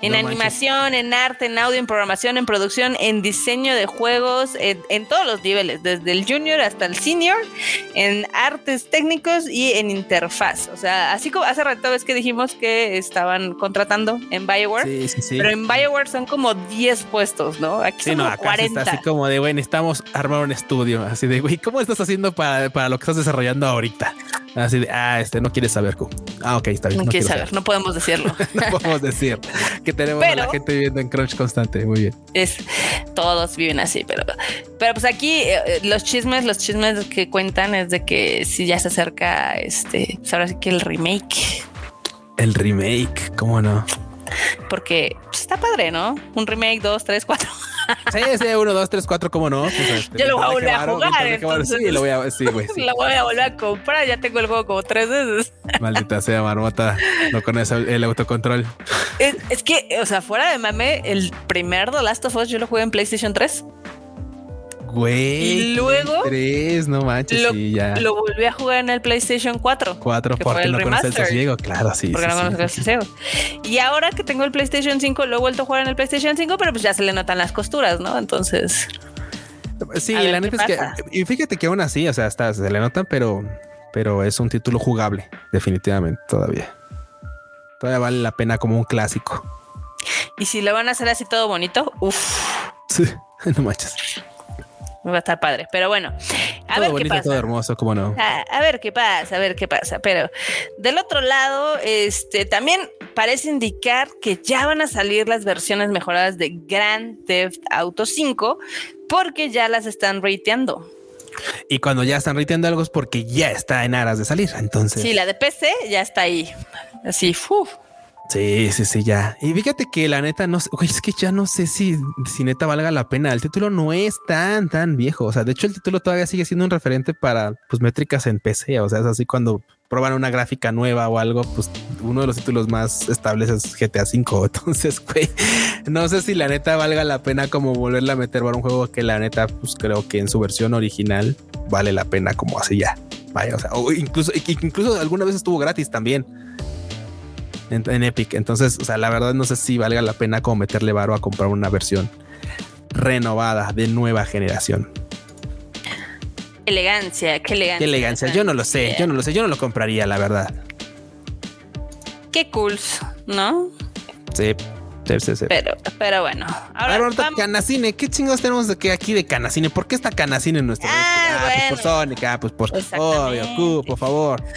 En animación, en arte, en audio, en programación, en producción, en diseño de juegos, en, todos los niveles, desde el junior hasta el senior, en artes técnicos y en interfaz. O sea, así como hace rato ves que dijimos que estaban contratando en Bioware, sí, sí, sí. pero en Bioware son como 10 puestos, ¿no? Aquí son como 40. así como de, güey, necesitamos armar un estudio. Así de, güey, ¿cómo estás haciendo para, para lo que estás desarrollando ahorita? Así de, ah, este no quieres saber. Ah, ok, está bien. No, quieres saber, no podemos decirlo. no podemos decir que tenemos a la gente viviendo en crunch constante. Muy bien. Es, todos viven así, pero, pero pues aquí eh, eh, los chismes, los chismes que cuentan es de que si ya se acerca, este, pues ahora sí que el remake. El remake, ¿cómo no? Porque pues, está padre, ¿no? Un remake, dos, tres, cuatro. Sí, sí, uno, dos, tres, cuatro, ¿cómo no? Pues, este, Yo lo voy a volver a jugar. Entonces, sí, lo voy a, sí, güey. Lo voy a volver a comprar. Ya tengo el juego como tres veces. Maldita sea, marmota. No con eso, el autocontrol. Es, es, que, o sea, fuera de mame, el primer The Last of Us yo lo jugué en PlayStation 3. Güey. Y luego. Tres, no manches. Lo, sí, ya. lo volví a jugar en el PlayStation 4. 4 porque no conoces el sosiego. Claro, sí. Porque sí, no sí, el sosiego. Y ahora que tengo el PlayStation 5, lo he vuelto a jugar en el PlayStation 5, pero pues ya se le notan las costuras, ¿no? Entonces. Sí, ver la neta es pasa. que. Y fíjate que aún así, o sea, hasta se le notan, pero. Pero es un título jugable, definitivamente, todavía. Todavía vale la pena como un clásico. Y si lo van a hacer así todo bonito, uff, Sí, no manches. Va a estar padre. Pero bueno, a todo ver qué bonito, todo pasa. hermoso, cómo no. A, a ver qué pasa, a ver qué pasa. Pero del otro lado, este también parece indicar que ya van a salir las versiones mejoradas de Grand Theft Auto 5 porque ya las están rateando. Y cuando ya están reiteando algo es porque ya está en aras de salir. Entonces, Sí, la de PC ya está ahí. Así, uf. Sí, sí, sí, ya. Y fíjate que la neta no sé, es que ya no sé si, si neta valga la pena. El título no es tan, tan viejo. O sea, de hecho, el título todavía sigue siendo un referente para pues métricas en PC. O sea, es así cuando proban una gráfica nueva o algo, pues uno de los títulos más estables es GTA V. Entonces, güey, no sé si la neta valga la pena como volverla a meter para un juego que la neta, pues creo que en su versión original vale la pena como así ya. Vaya, o sea, o incluso, incluso alguna vez estuvo gratis también en, en Epic. Entonces, o sea, la verdad no sé si valga la pena como meterle varo a comprar una versión renovada de nueva generación. Elegancia, qué elegancia. Qué elegancia. Yo no lo sé, yo no lo sé, yo no lo compraría, la verdad. Qué cool, ¿no? Sí, sí, sí. sí. Pero, pero bueno. Ahora, Ahora, vamos- Canacine, ¿qué chingados tenemos de que aquí de Canacine? ¿Por qué está Canacine en nuestro Ah, pues por. Sonic, ah, pues por obvio, Q, por favor.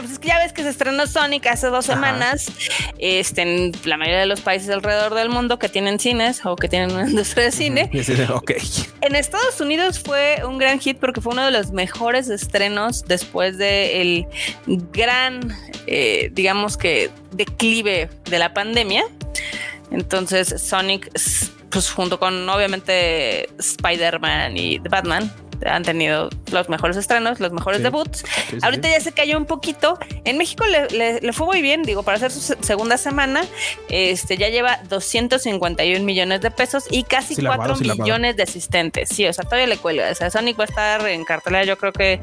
Bueno, pues es que ya ves que se estrenó Sonic hace dos Ajá. semanas. Este, en la mayoría de los países alrededor del mundo que tienen cines o que tienen una industria de cine. En Estados Unidos fue un gran hit porque fue uno de los mejores estrenos después del gran, eh, digamos que, declive de la pandemia. Entonces, Sonic, pues junto con obviamente Spider-Man y The Batman, han tenido los mejores estrenos, los mejores Sí. debuts. Sí, Ahorita sí. ya se cayó un poquito. En México le, le- le fue muy bien, digo, para hacer su se- segunda semana, este ya lleva 251 millones de pesos y casi Sí la 4 armaron, sí la armaron. millones de asistentes. Sí, o sea, todavía le cuelga. O sea, Sonic va a estar en cartelera, yo creo que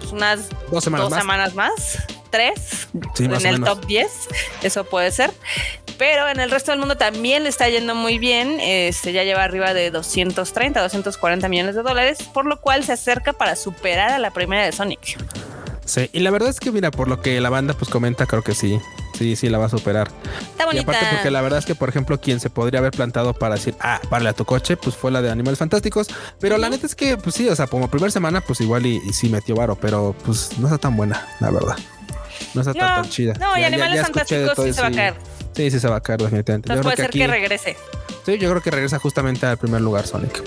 pues, unas Dos semanas dos más. semanas más, tres, Sí, más en el top 10, eso puede ser. Pero en el resto del mundo también le está yendo muy bien. Este ya lleva arriba de 230, 240 millones de dólares, por lo cual se acerca para superar a la primera de Sonic. Sí, y la verdad es que, mira, por lo que la banda pues comenta, creo que sí. Sí, sí, la va a superar. Está Y bonita. aparte porque la verdad es que, por ejemplo, quien se podría haber plantado para decir, ah, vale a tu coche, pues fue la de Animales Fantásticos. Pero la neta es que, pues sí, o sea, como primera semana, pues igual y, y sí metió varo, pero pues no está tan buena, la verdad. No está tan, No, tan chida. no, y Ya- ya- Animales Fantásticos todo sí y se va a caer. Sí, sí se va a caer definitivamente. Entonces puede creo ser que que aquí- regrese. Sí, yo creo que regresa justamente al primer lugar Sonic.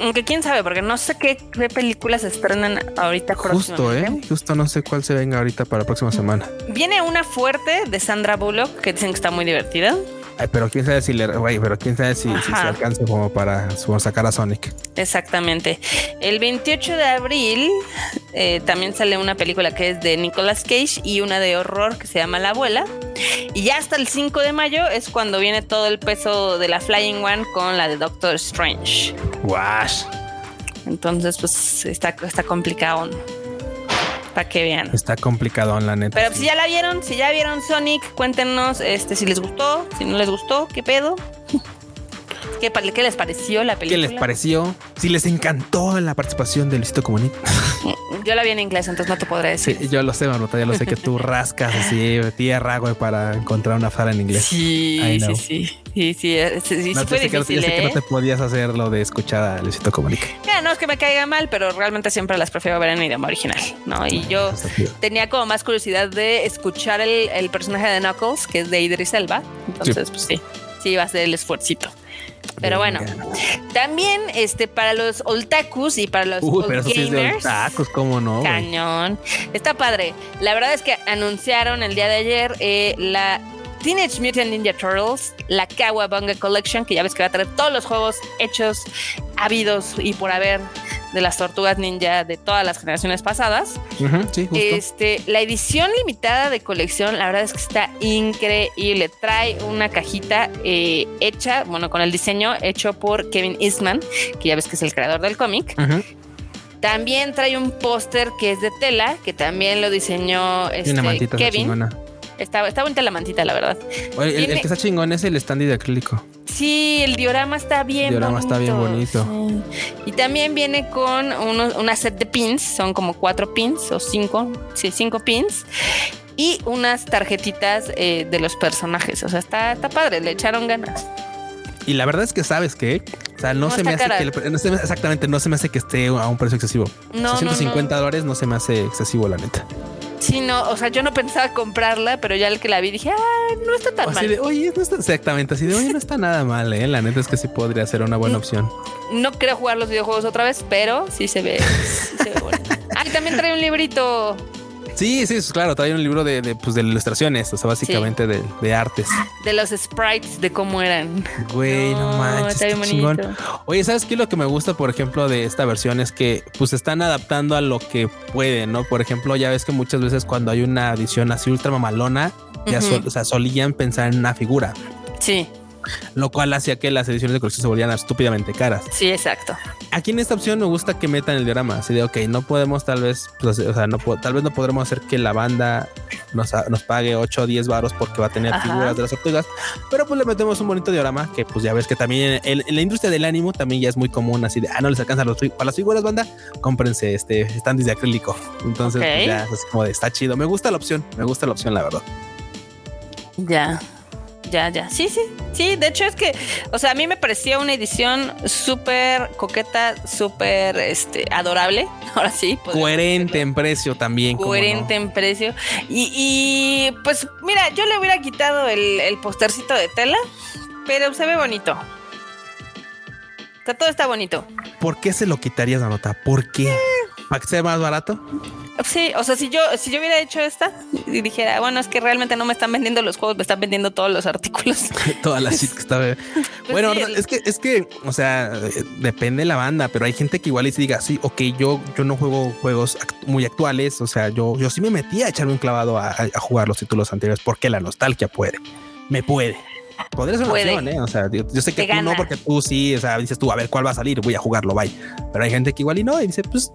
Aunque quién sabe, porque no sé qué, qué películas se estrenan ahorita Justo, ¿eh? Justo no sé cuál se venga ahorita para la próxima semana. Viene una fuerte de Sandra Bullock que dicen que está muy divertida. Ay, pero quién sabe si le, güey, pero quién sabe si, si se alcance como para sacar a Sonic. Exactamente. El 28 de abril eh, también sale una película que es de Nicolas Cage y una de horror que se llama La Abuela. Y ya hasta el 5 de mayo es cuando viene todo el peso de la Flying One con la de Doctor Strange. Entonces, pues está, está complicado. Para que vean. Está complicado en la neta. Pero si ya la vieron, si ya vieron Sonic, cuéntenos este, si les gustó, si no les gustó, qué pedo. ¿Qué, qué les pareció la ¿Qué película? les pareció? Si les encantó la participación de Luisito Comunica. Yo la vi en inglés, entonces no te podré Sí, decir. yo lo sé, Marmota, ya lo sé que tú rascas así tierra, güey, para encontrar una fala en inglés. Sí, sí, sí, sí, sí, eh, sí, sí, No, sí yo fue que, no- yo que no ¿eh? te podías hacer lo de escuchar a Luisito Comunica. Mira, no es que me caiga mal, pero realmente siempre las prefiero ver en idioma original, ¿no? Y yo tenía como más curiosidad de escuchar el, el personaje de Knuckles, que es de Idris Elba, entonces pues sí, sí iba a ser el esfuercito. Pero bueno, también este para los otakus y para los Uy, pero eso sí es de gamers, tacos, ¿cómo no? Cañón. Está padre. La verdad es que anunciaron el día de ayer eh, la Teenage Mutant Ninja Turtles, la Kawabunga Collection, que ya ves que va a traer todos los juegos hechos, habidos y por haber de las tortugas ninja de todas las generaciones pasadas. sí, justo. Este, la edición limitada de colección, la verdad es que está increíble. Trae una cajita eh, hecha, bueno, con el diseño hecho por Kevin Eastman, que ya ves que es el creador del cómic. También trae un póster que es de tela, que también lo diseñó este, Kevin. Está, está bonita la mantita, la verdad. el, que está chingón es el standy de acrílico. Sí, el diorama está bien el diorama está bien bonito. Y también viene con una set de pins, son como cuatro pins o cinco, sí, cinco pins. Y unas tarjetitas eh, de los personajes. O sea, está, está padre, le echaron ganas. Y la verdad es que sabes que, o sea, no, se me hace que no se exactamente no se me hace que esté a un precio excesivo. No, 150 dólares no se me hace excesivo, la neta. Sí, no, o sea, yo no pensaba comprarla, pero ya el que la vi dije, ah, no está tan mal. De, oye, no está exactamente así de, oye, no está nada mal, ¿eh? La neta es que sí podría ser una buena opción. No creo jugar los videojuegos otra vez, pero sí se ve, sí se ve bueno. Ah, también trae un librito. Sí, sí, claro, trae un libro de, de, pues, de ilustraciones, o sea, básicamente de, de, artes. De los sprites, de cómo eran. Güey, no, manches, chingón. Oye, ¿sabes qué? Lo que me gusta, por ejemplo, de esta versión es que pues están adaptando a lo que pueden, ¿no? Por ejemplo, ya ves que muchas veces cuando hay una edición así ultra mamalona, ya o sea, solían pensar en una figura. Sí lo cual hacía que las ediciones de colección se volvieran estúpidamente caras. Sí, exacto. Aquí en esta opción me gusta que metan el diorama, así de, ok, no podemos tal vez, pues, o sea, no tal vez no podremos hacer que la banda nos, nos pague 8 o 10 baros porque va a tener figuras de las tortugas, pero pues le metemos un bonito diorama que pues ya ves que también en, la industria del ánimo también ya es muy común, así de, ah, no les alcanza los, para las figuras banda, cómprense este standis de acrílico. Entonces, pues, ya es como de, está chido. Me gusta la opción, me gusta la opción, la verdad. Ya. Ya, ya. Sí, sí. Sí, de hecho es que, o sea, a mí me parecía una edición súper coqueta, súper este, adorable. Ahora sí. Coherente en precio también. Coherente en precio. Y, pues, mira, yo le hubiera quitado el, el postercito de tela, pero se ve bonito. O sea, todo está bonito. ¿Por qué se lo quitarías la nota? ¿Por qué? Eh, ¿Para que sea más barato? Sí, o sea, si yo, si yo hubiera hecho esta y dijera, bueno, es que realmente no me están vendiendo los juegos, me están vendiendo todos los artículos. Todas las shit que está. Pues bueno, es que, es que, o sea, depende de la banda, pero hay gente que igual y se diga, sí, ok, yo, yo no juego juegos muy actuales. O sea, yo, yo sí me metí a echarme un clavado a, jugar los títulos anteriores porque la nostalgia puede, me puede. Podría ser una opción, ¿eh? O sea, yo, sé que tú no, porque tú sí, o sea, dices tú, a ver cuál va a salir, voy a jugarlo, bye. Pero hay gente que igual y no, y dice, pues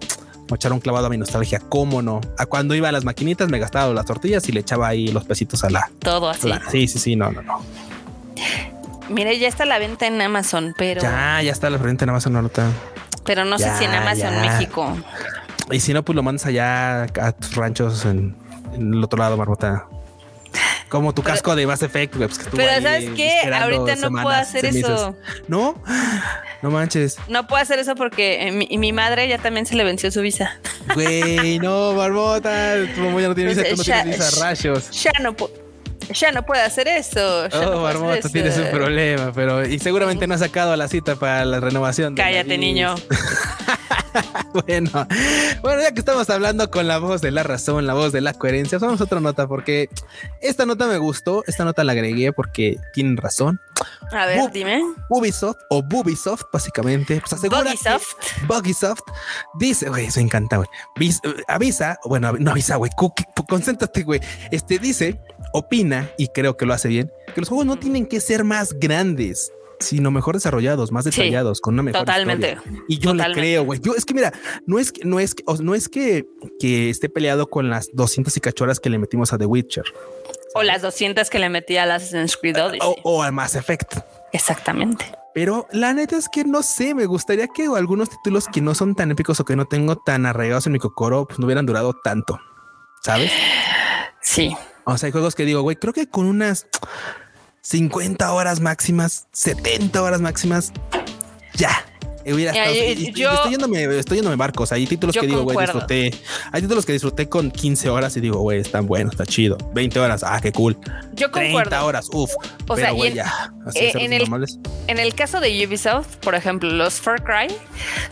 echar un clavado a mi nostalgia, cómo no. A cuando iba a las maquinitas me gastaba las tortillas y le echaba ahí los pesitos a la. Todo así. sí, sí, sí, no, no, no. Mire, ya está la venta en Amazon, pero. Ya, ya está la venta en Amazon ahorita. Pero no sé si en Amazon México. Y si no, pues lo mandas allá a tus ranchos en, en el otro lado, Marbota. Como tu casco de Mass Effect, pues, Pero ¿sabes qué? Ahorita no puedo hacer eso. ¿No? No manches. No puedo hacer eso porque eh, mi, mi, madre ya también se le venció su visa. Güey, no, Barbota. Tu mamá ya no tiene visa, tú no tienes visa, rayos. Ya no puedo ya no puede hacer eso. Ya oh, Barbota, tienes un problema, pero y seguramente no ha sacado la cita para la renovación. Cállate, niño. bueno, bueno, ya que estamos hablando con la voz de la razón, la voz de la coherencia, vamos a otra nota porque esta nota me gustó, esta nota la agregué porque tienen razón. A ver, dime. Ubisoft o Bubisoft, básicamente, pues asegura Bugisoft. dice, güey, eso encanta, güey. Avisa, bueno, no avisa, güey, concéntrate, güey. Este dice, opina, y creo que lo hace bien, que los juegos no tienen que ser más grandes sino mejor desarrollados, más detallados, con una mejor Totalmente. Y yo le creo, güey. Yo es que mira, no es que no es que no es que, que esté peleado con las 200 y cachoras que le metimos a The Witcher. O las 200 que le metí a Assassin's Creed Odyssey. O, o a Mass Effect. Exactamente. Pero la neta es que no sé, me gustaría que algunos títulos que no son tan épicos o que no tengo tan arraigados en mi cocoro, pues no hubieran durado tanto, ¿sabes? Sí. O sea, hay juegos que digo, güey, creo que con unas 50 horas máximas, 70 horas máximas, ya. Hubiera estado, estoy yéndome, estoy yéndome barcos. Hay títulos que digo, güey, disfruté. Hay títulos que disfruté con 15 horas y digo, güey, están buenos, está chido. 20 horas, ah, qué cool. Yo concuerdo. 30 horas, uff. O sea, güey, ya. Eh, en, el, en el caso de Ubisoft, por ejemplo, los Far Cry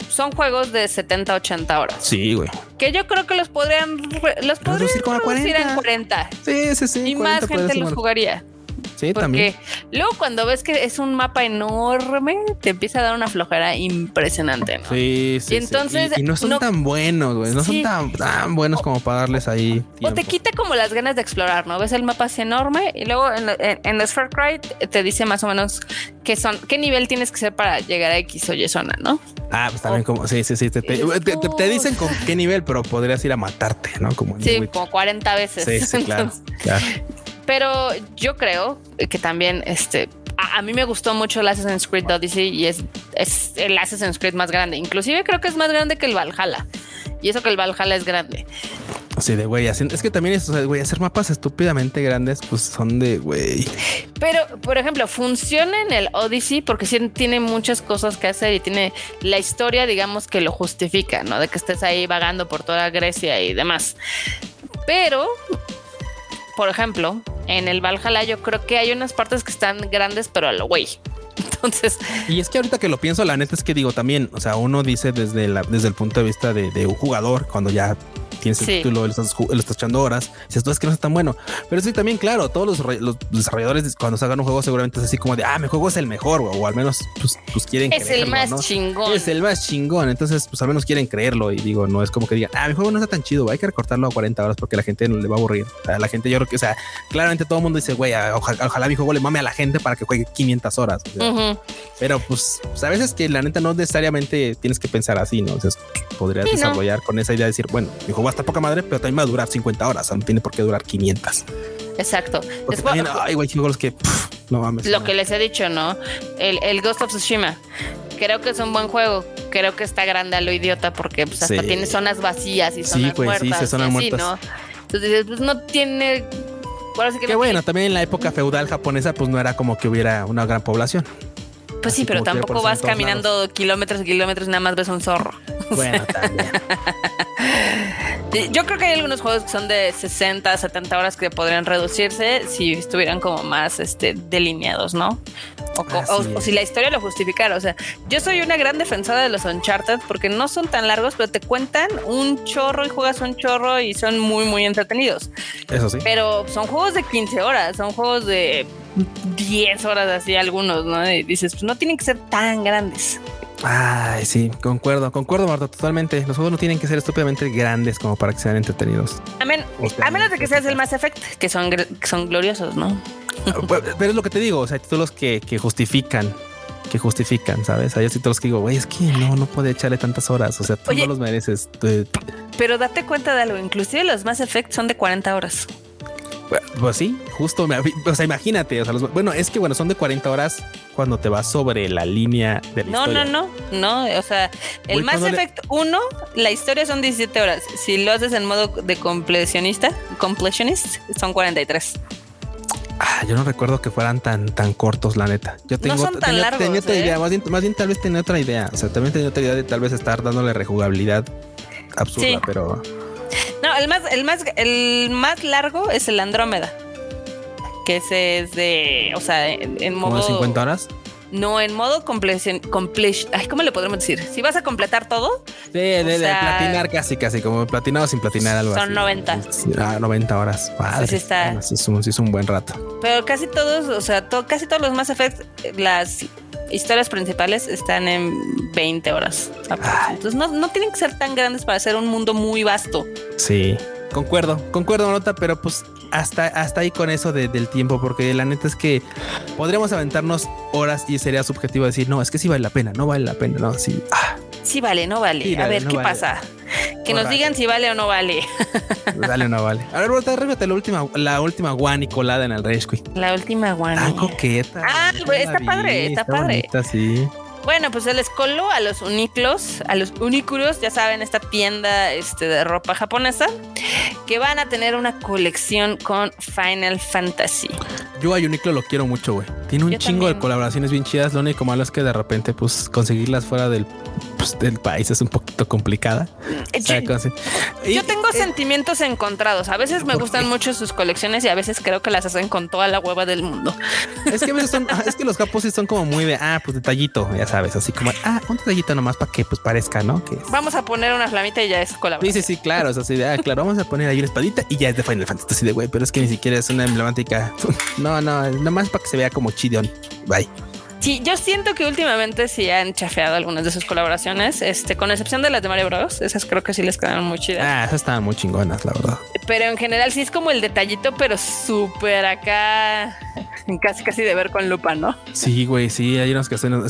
son juegos de 70, 80 horas. Sí, güey. Que yo creo que los podrían, los podrían reducir, como a 40. en 40. Sí, sí, sí. Y más gente los jugaría. Sí, Porque también. luego cuando ves que es un mapa enorme, te empieza a dar una flojera impresionante, ¿no? Sí, sí. Y entonces, sí. Y, y no son no- tan buenos, güey. No Sí. son tan, tan buenos como para darles ahí. O te tiempo. quita como las ganas de explorar, ¿no? Ves el mapa así enorme y luego en, en, en los Far Cry te dice más o menos qué son, qué nivel tienes que ser para llegar a X o Y zona, ¿no? Ah, pues también como, sí, sí, sí. Te, te, te- te- te dicen con qué nivel, pero podrías ir a matarte, ¿no? Como Sí, como 40 veces. Sí, sí, claro. Entonces, claro. Pero yo creo que también este a, a mí me gustó mucho el Assassin's Creed Odyssey y es, es el Assassin's Creed más grande. Inclusive creo que es más grande que el Valhalla. Y eso que el Valhalla es grande. Sí, de güey. Es que también es, o sea, güey, hacer mapas estúpidamente grandes, pues son de güey. Pero, por ejemplo, funciona en el Odyssey porque sí tiene muchas cosas que hacer y tiene la historia, digamos, que lo justifica, ¿no? De que estés ahí vagando por toda Grecia y demás. Pero, por ejemplo, en el Valhalla yo creo que hay unas partes que están grandes, pero a lo güey. Entonces, Y es que ahorita que lo pienso, la neta es que digo también, o sea, uno dice desde, la, desde el punto de vista de, de un jugador, cuando ya tienes el Sí. título, le estás, echando horas, dices, tú es que no es tan bueno. Pero sí, también, claro, todos los, re- los desarrolladores cuando sacan un juego seguramente es así como de, ah, mi juego es el mejor, o, o al menos pues, pues quieren es el creerlo, más ¿no? chingón. Es el más chingón, entonces pues al menos quieren creerlo y digo, no es como que digan, ah, mi juego no está tan chido, hay que recortarlo a 40 horas porque la gente no le va a aburrir. O sea, la gente yo creo que, o sea, claramente todo el mundo dice, güey, ojalá, ojalá mi juego le mame a la gente para que juegue 500 horas. Pero pues, pues, a veces que la neta no necesariamente tienes que pensar así, ¿no? O sea, podrías Sí, ¿no? desarrollar con esa idea de decir, bueno, mi juego va a estar poca madre, pero también va a durar 50 horas, o sea, no tiene por qué durar 500. Exacto. Porque Después, también, ay, güey, juegos que, pff, no mames. lo no. que les he dicho, ¿no? El, el Ghost of Tsushima. Creo que es un buen juego. Creo que está grande a lo idiota porque pues, hasta Sí. tiene zonas vacías y zonas sí, muertas. sí, zonas y así, muertas. ¿no? Entonces pues no tiene. Que bueno, también en la época feudal japonesa, pues no era como que hubiera una gran población. Pues sí, pero tampoco vas caminando kilómetros y kilómetros y nada más ves un zorro. Bueno, también. Yo creo que hay algunos juegos que son de 60, 70 horas que podrían reducirse si estuvieran como más este, delineados, ¿no? O, si la historia lo justificara. O sea, yo soy una gran defensora de los Uncharted porque no son tan largos, pero te cuentan un chorro y juegas un chorro y son muy, muy entretenidos. Eso sí. Pero son juegos de 15 horas, son juegos de 10 horas así algunos, ¿no? Y dices, pues no tienen que ser tan grandes. Ay, sí, concuerdo, concuerdo, Marta, totalmente. Los juegos no tienen que ser estúpidamente grandes como para que sean entretenidos. A, men- O sea, a menos de que seas el Mass Effect, que son, que son gloriosos, ¿no? Pero pero es lo que te digo, o sea, hay títulos que, que justifican, que justifican, ¿sabes? Hay títulos que digo, güey, es que no, no puede echarle tantas horas, o sea, tú Oye. no los mereces. Tú- Pero date cuenta de algo, inclusive los Mass Effect son de 40 horas. Pues sí, justo, me- o sea, imagínate, o sea, los- bueno, es que bueno, son de 40 horas cuando te vas sobre la línea de la No, historia. no, no, no, o sea, el Mass le- Effect 1, la historia son 17 horas. Si lo haces en modo de completionista, completionist, son 43. Ah, yo no recuerdo que fueran tan, tan cortos, la neta. Yo tengo son tan tenía, largos, otra ¿eh? idea, más bien, más bien tal vez tenía otra idea. O sea, también tenía otra idea de tal vez estar dándole rejugabilidad absurda, Sí. pero No, el más, el más, el más largo es el Andrómeda. Que ese es de, o sea, en, en como modo. de 50 horas. No, en modo completion, completion. Ay, ¿cómo le podremos decir? Si vas a completar todo, Sí, de, de sea, platinar casi, casi, como platinado sin platinar algo son así. 90. Ah, 90 horas. Madre. Sí está. Bueno, sí es, un, sí es un buen rato. Pero casi todos, o sea, to- casi todos los Mass Effect, las historias principales están en 20 horas. Entonces no, no tienen que ser tan grandes para ser un mundo muy vasto. Sí. Concuerdo, concuerdo, nota, pero pues hasta, hasta ahí con eso de- del tiempo, porque la neta es que podríamos aventarnos horas y sería subjetivo decir, no, es que sí vale la pena, no vale la pena, no, sí. Ah, Sí vale, no vale. Sí a ver, no ¿qué vale. pasa? Que nos digan si vale o no vale. dale, no vale. A ver, ahorita arríbate la última, la última guan y colada en el Rage Quit. La última Tan guani. coqueta. Ah, güey, la está padre, está padre. bonita, sí. Bueno, pues se les coló a los uniclos, a los unículos, ya saben, esta tienda este, de ropa japonesa, que van a tener una colección con Final Fantasy. Yo a Uniqlo lo quiero mucho, güey. Tiene un Yo chingo de colaboraciones bien chidas. Lo único malo es que de repente, pues, conseguirlas fuera del pues, del país es un poquito complicada. Yo, tengo sentimientos encontrados. A veces me gustan mucho sus colecciones y a veces creo que las hacen con toda la hueva del mundo. Es que a veces son, es que los capos sí son como muy de, ah, pues detallito, ya sabes, así como, ah, un detallito nomás para que pues parezca, ¿no? Que vamos a poner una flamita y ya es colaboración. Sí, sí, sí, claro, es así de, ah, claro, vamos a poner ahí una espadita y ya es de Final Fantasy, así de güey, pero es que ni siquiera es una emblemática. No, no, nomás para que se vea como chidión. Bye. Sí, yo siento que últimamente sí han chafeado algunas de sus colaboraciones, este, con excepción de las de Mario Bros. Esas creo que sí les quedaron muy chidas. Ah, esas estaban muy chingonas, la verdad. Pero en general sí es como el detallito, pero súper acá, casi casi de ver con lupa, ¿no? Sí, güey, sí, hay unas que están,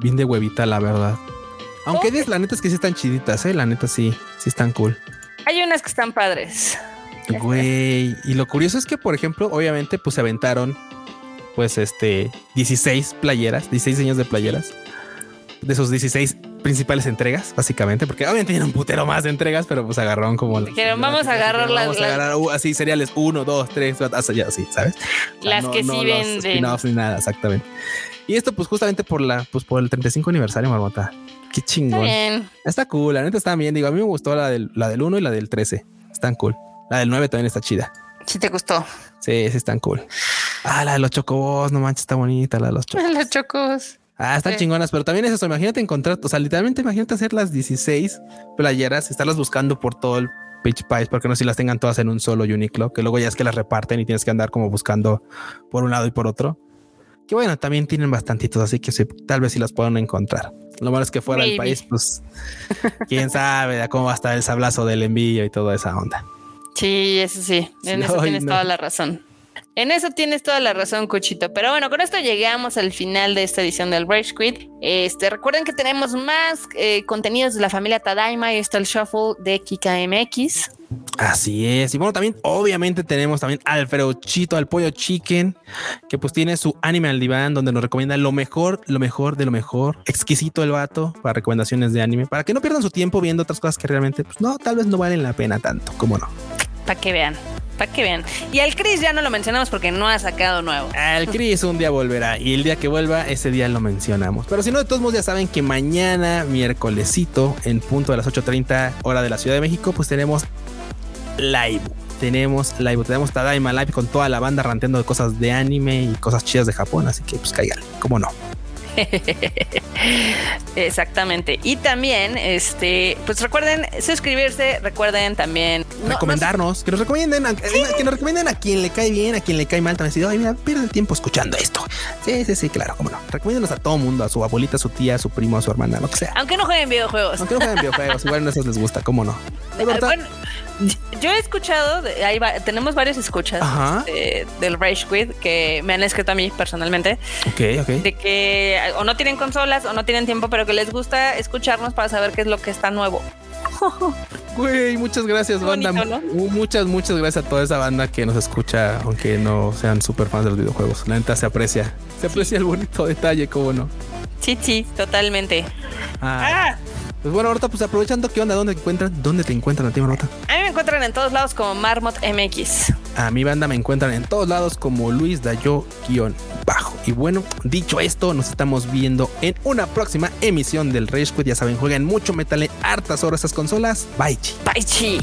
bien de huevita, la verdad. Aunque okay. la neta es que sí están chiditas, ¿eh? La neta sí, sí están cool. Hay unas que están padres. Güey, y lo curioso es que, por ejemplo, obviamente, pues se aventaron pues este 16 playeras, 16 años de playeras de sus 16 principales entregas, básicamente, porque obviamente tienen un putero más de entregas, pero pues agarraron como Dijeron, vamos a agarrar las. Vamos a agarrar uh, así seriales 1, 2, 3, hasta ya así, ¿sabes? Las que sí venden. ni nada, exactamente. Y esto, pues justamente por la, pues por el 35 aniversario, Marmota. Qué chingón. Está, está cool, la neta está bien. Digo, a mí me gustó la del, la del 1 y la del 13. Están cool. La del 9 también está chida. Sí, te gustó. Sí, sí, están cool. Ah, la de los chocobos, no manches, está bonita la de los chocobos. Los chocobos. Ah, están chingonas, pero también es eso. Imagínate encontrar, o sea, literalmente imagínate hacer las 16 playeras, estarlas buscando por todo el pitch país, porque no si las tengan todas en un solo Uniqlo, que luego ya es que las reparten y tienes que andar como buscando por un lado y por otro. Que bueno, también tienen bastantitos, así que tal vez si las puedan encontrar. Lo malo es que fuera del país, pues quién sabe cómo va a estar el sablazo del envío y toda esa onda. Sí, eso sí, en eso tienes toda la razón. En eso tienes toda la razón, Cuchito. Pero bueno, con esto llegamos al final de esta edición del Rage Quit. Este, recuerden que tenemos más eh, contenidos de la familia Tadaima y está el shuffle de Kika MX. Así es. Y bueno, también, obviamente, tenemos también al Chito, al pollo chicken, que pues tiene su Animal Divan, donde nos recomienda lo mejor, lo mejor de lo mejor. Exquisito el vato para recomendaciones de anime, para que no pierdan su tiempo viendo otras cosas que realmente, pues no, tal vez no valen la pena tanto, como no. Para que vean. Para que vean. Y al Chris ya no lo mencionamos porque no ha sacado nuevo. Al Chris un día volverá y el día que vuelva, ese día lo mencionamos. Pero si no, de todos modos ya saben que mañana, miércolesito, en punto de las 8.30 hora de la Ciudad de México, pues tenemos live. Tenemos live, tenemos Tadaima Live con toda la banda ranteando de cosas de anime y cosas chidas de Japón, así que pues caigan, cómo no. Exactamente. Y también, este, pues recuerden suscribirse, recuerden también recomendarnos, que nos recomienden, a, que nos recomienden a quien le cae bien, a quien le cae mal. También decir, ay, mira, pierde el tiempo escuchando esto. Sí, sí, sí, claro, cómo no. Recomiéndenos a todo mundo, a su abuelita, a su tía, a su primo, a su hermana, lo que sea. Aunque no jueguen videojuegos. Aunque no jueguen videojuegos, igual a esos les gusta, cómo no. yo he escuchado, ahí tenemos varios escuchas este, del Rage Quit que me han escrito a mí personalmente. De que o no tienen consolas o no tienen tiempo, pero que les gusta escucharnos para saber qué es lo que está nuevo. Güey, muchas gracias, banda. Muchas, muchas gracias a toda esa banda que nos escucha, aunque no sean súper fans de los videojuegos. La neta se aprecia. Se aprecia el bonito detalle, cómo no. Sí, sí, totalmente. ah. Pues bueno, ahorita pues aprovechando, ¿qué onda? ¿Dónde te encuentran? ¿Dónde te encuentran a ti, Marmota? A mí me encuentran en todos lados como Marmot MX. A mi banda me encuentran en todos lados como Luis Dayo-Bajo. Y bueno, dicho esto, nos estamos viendo en una próxima emisión del Rage Quit. Ya saben, juegan mucho metal en hartas horas esas consolas. Bye, chi. Bye, chi.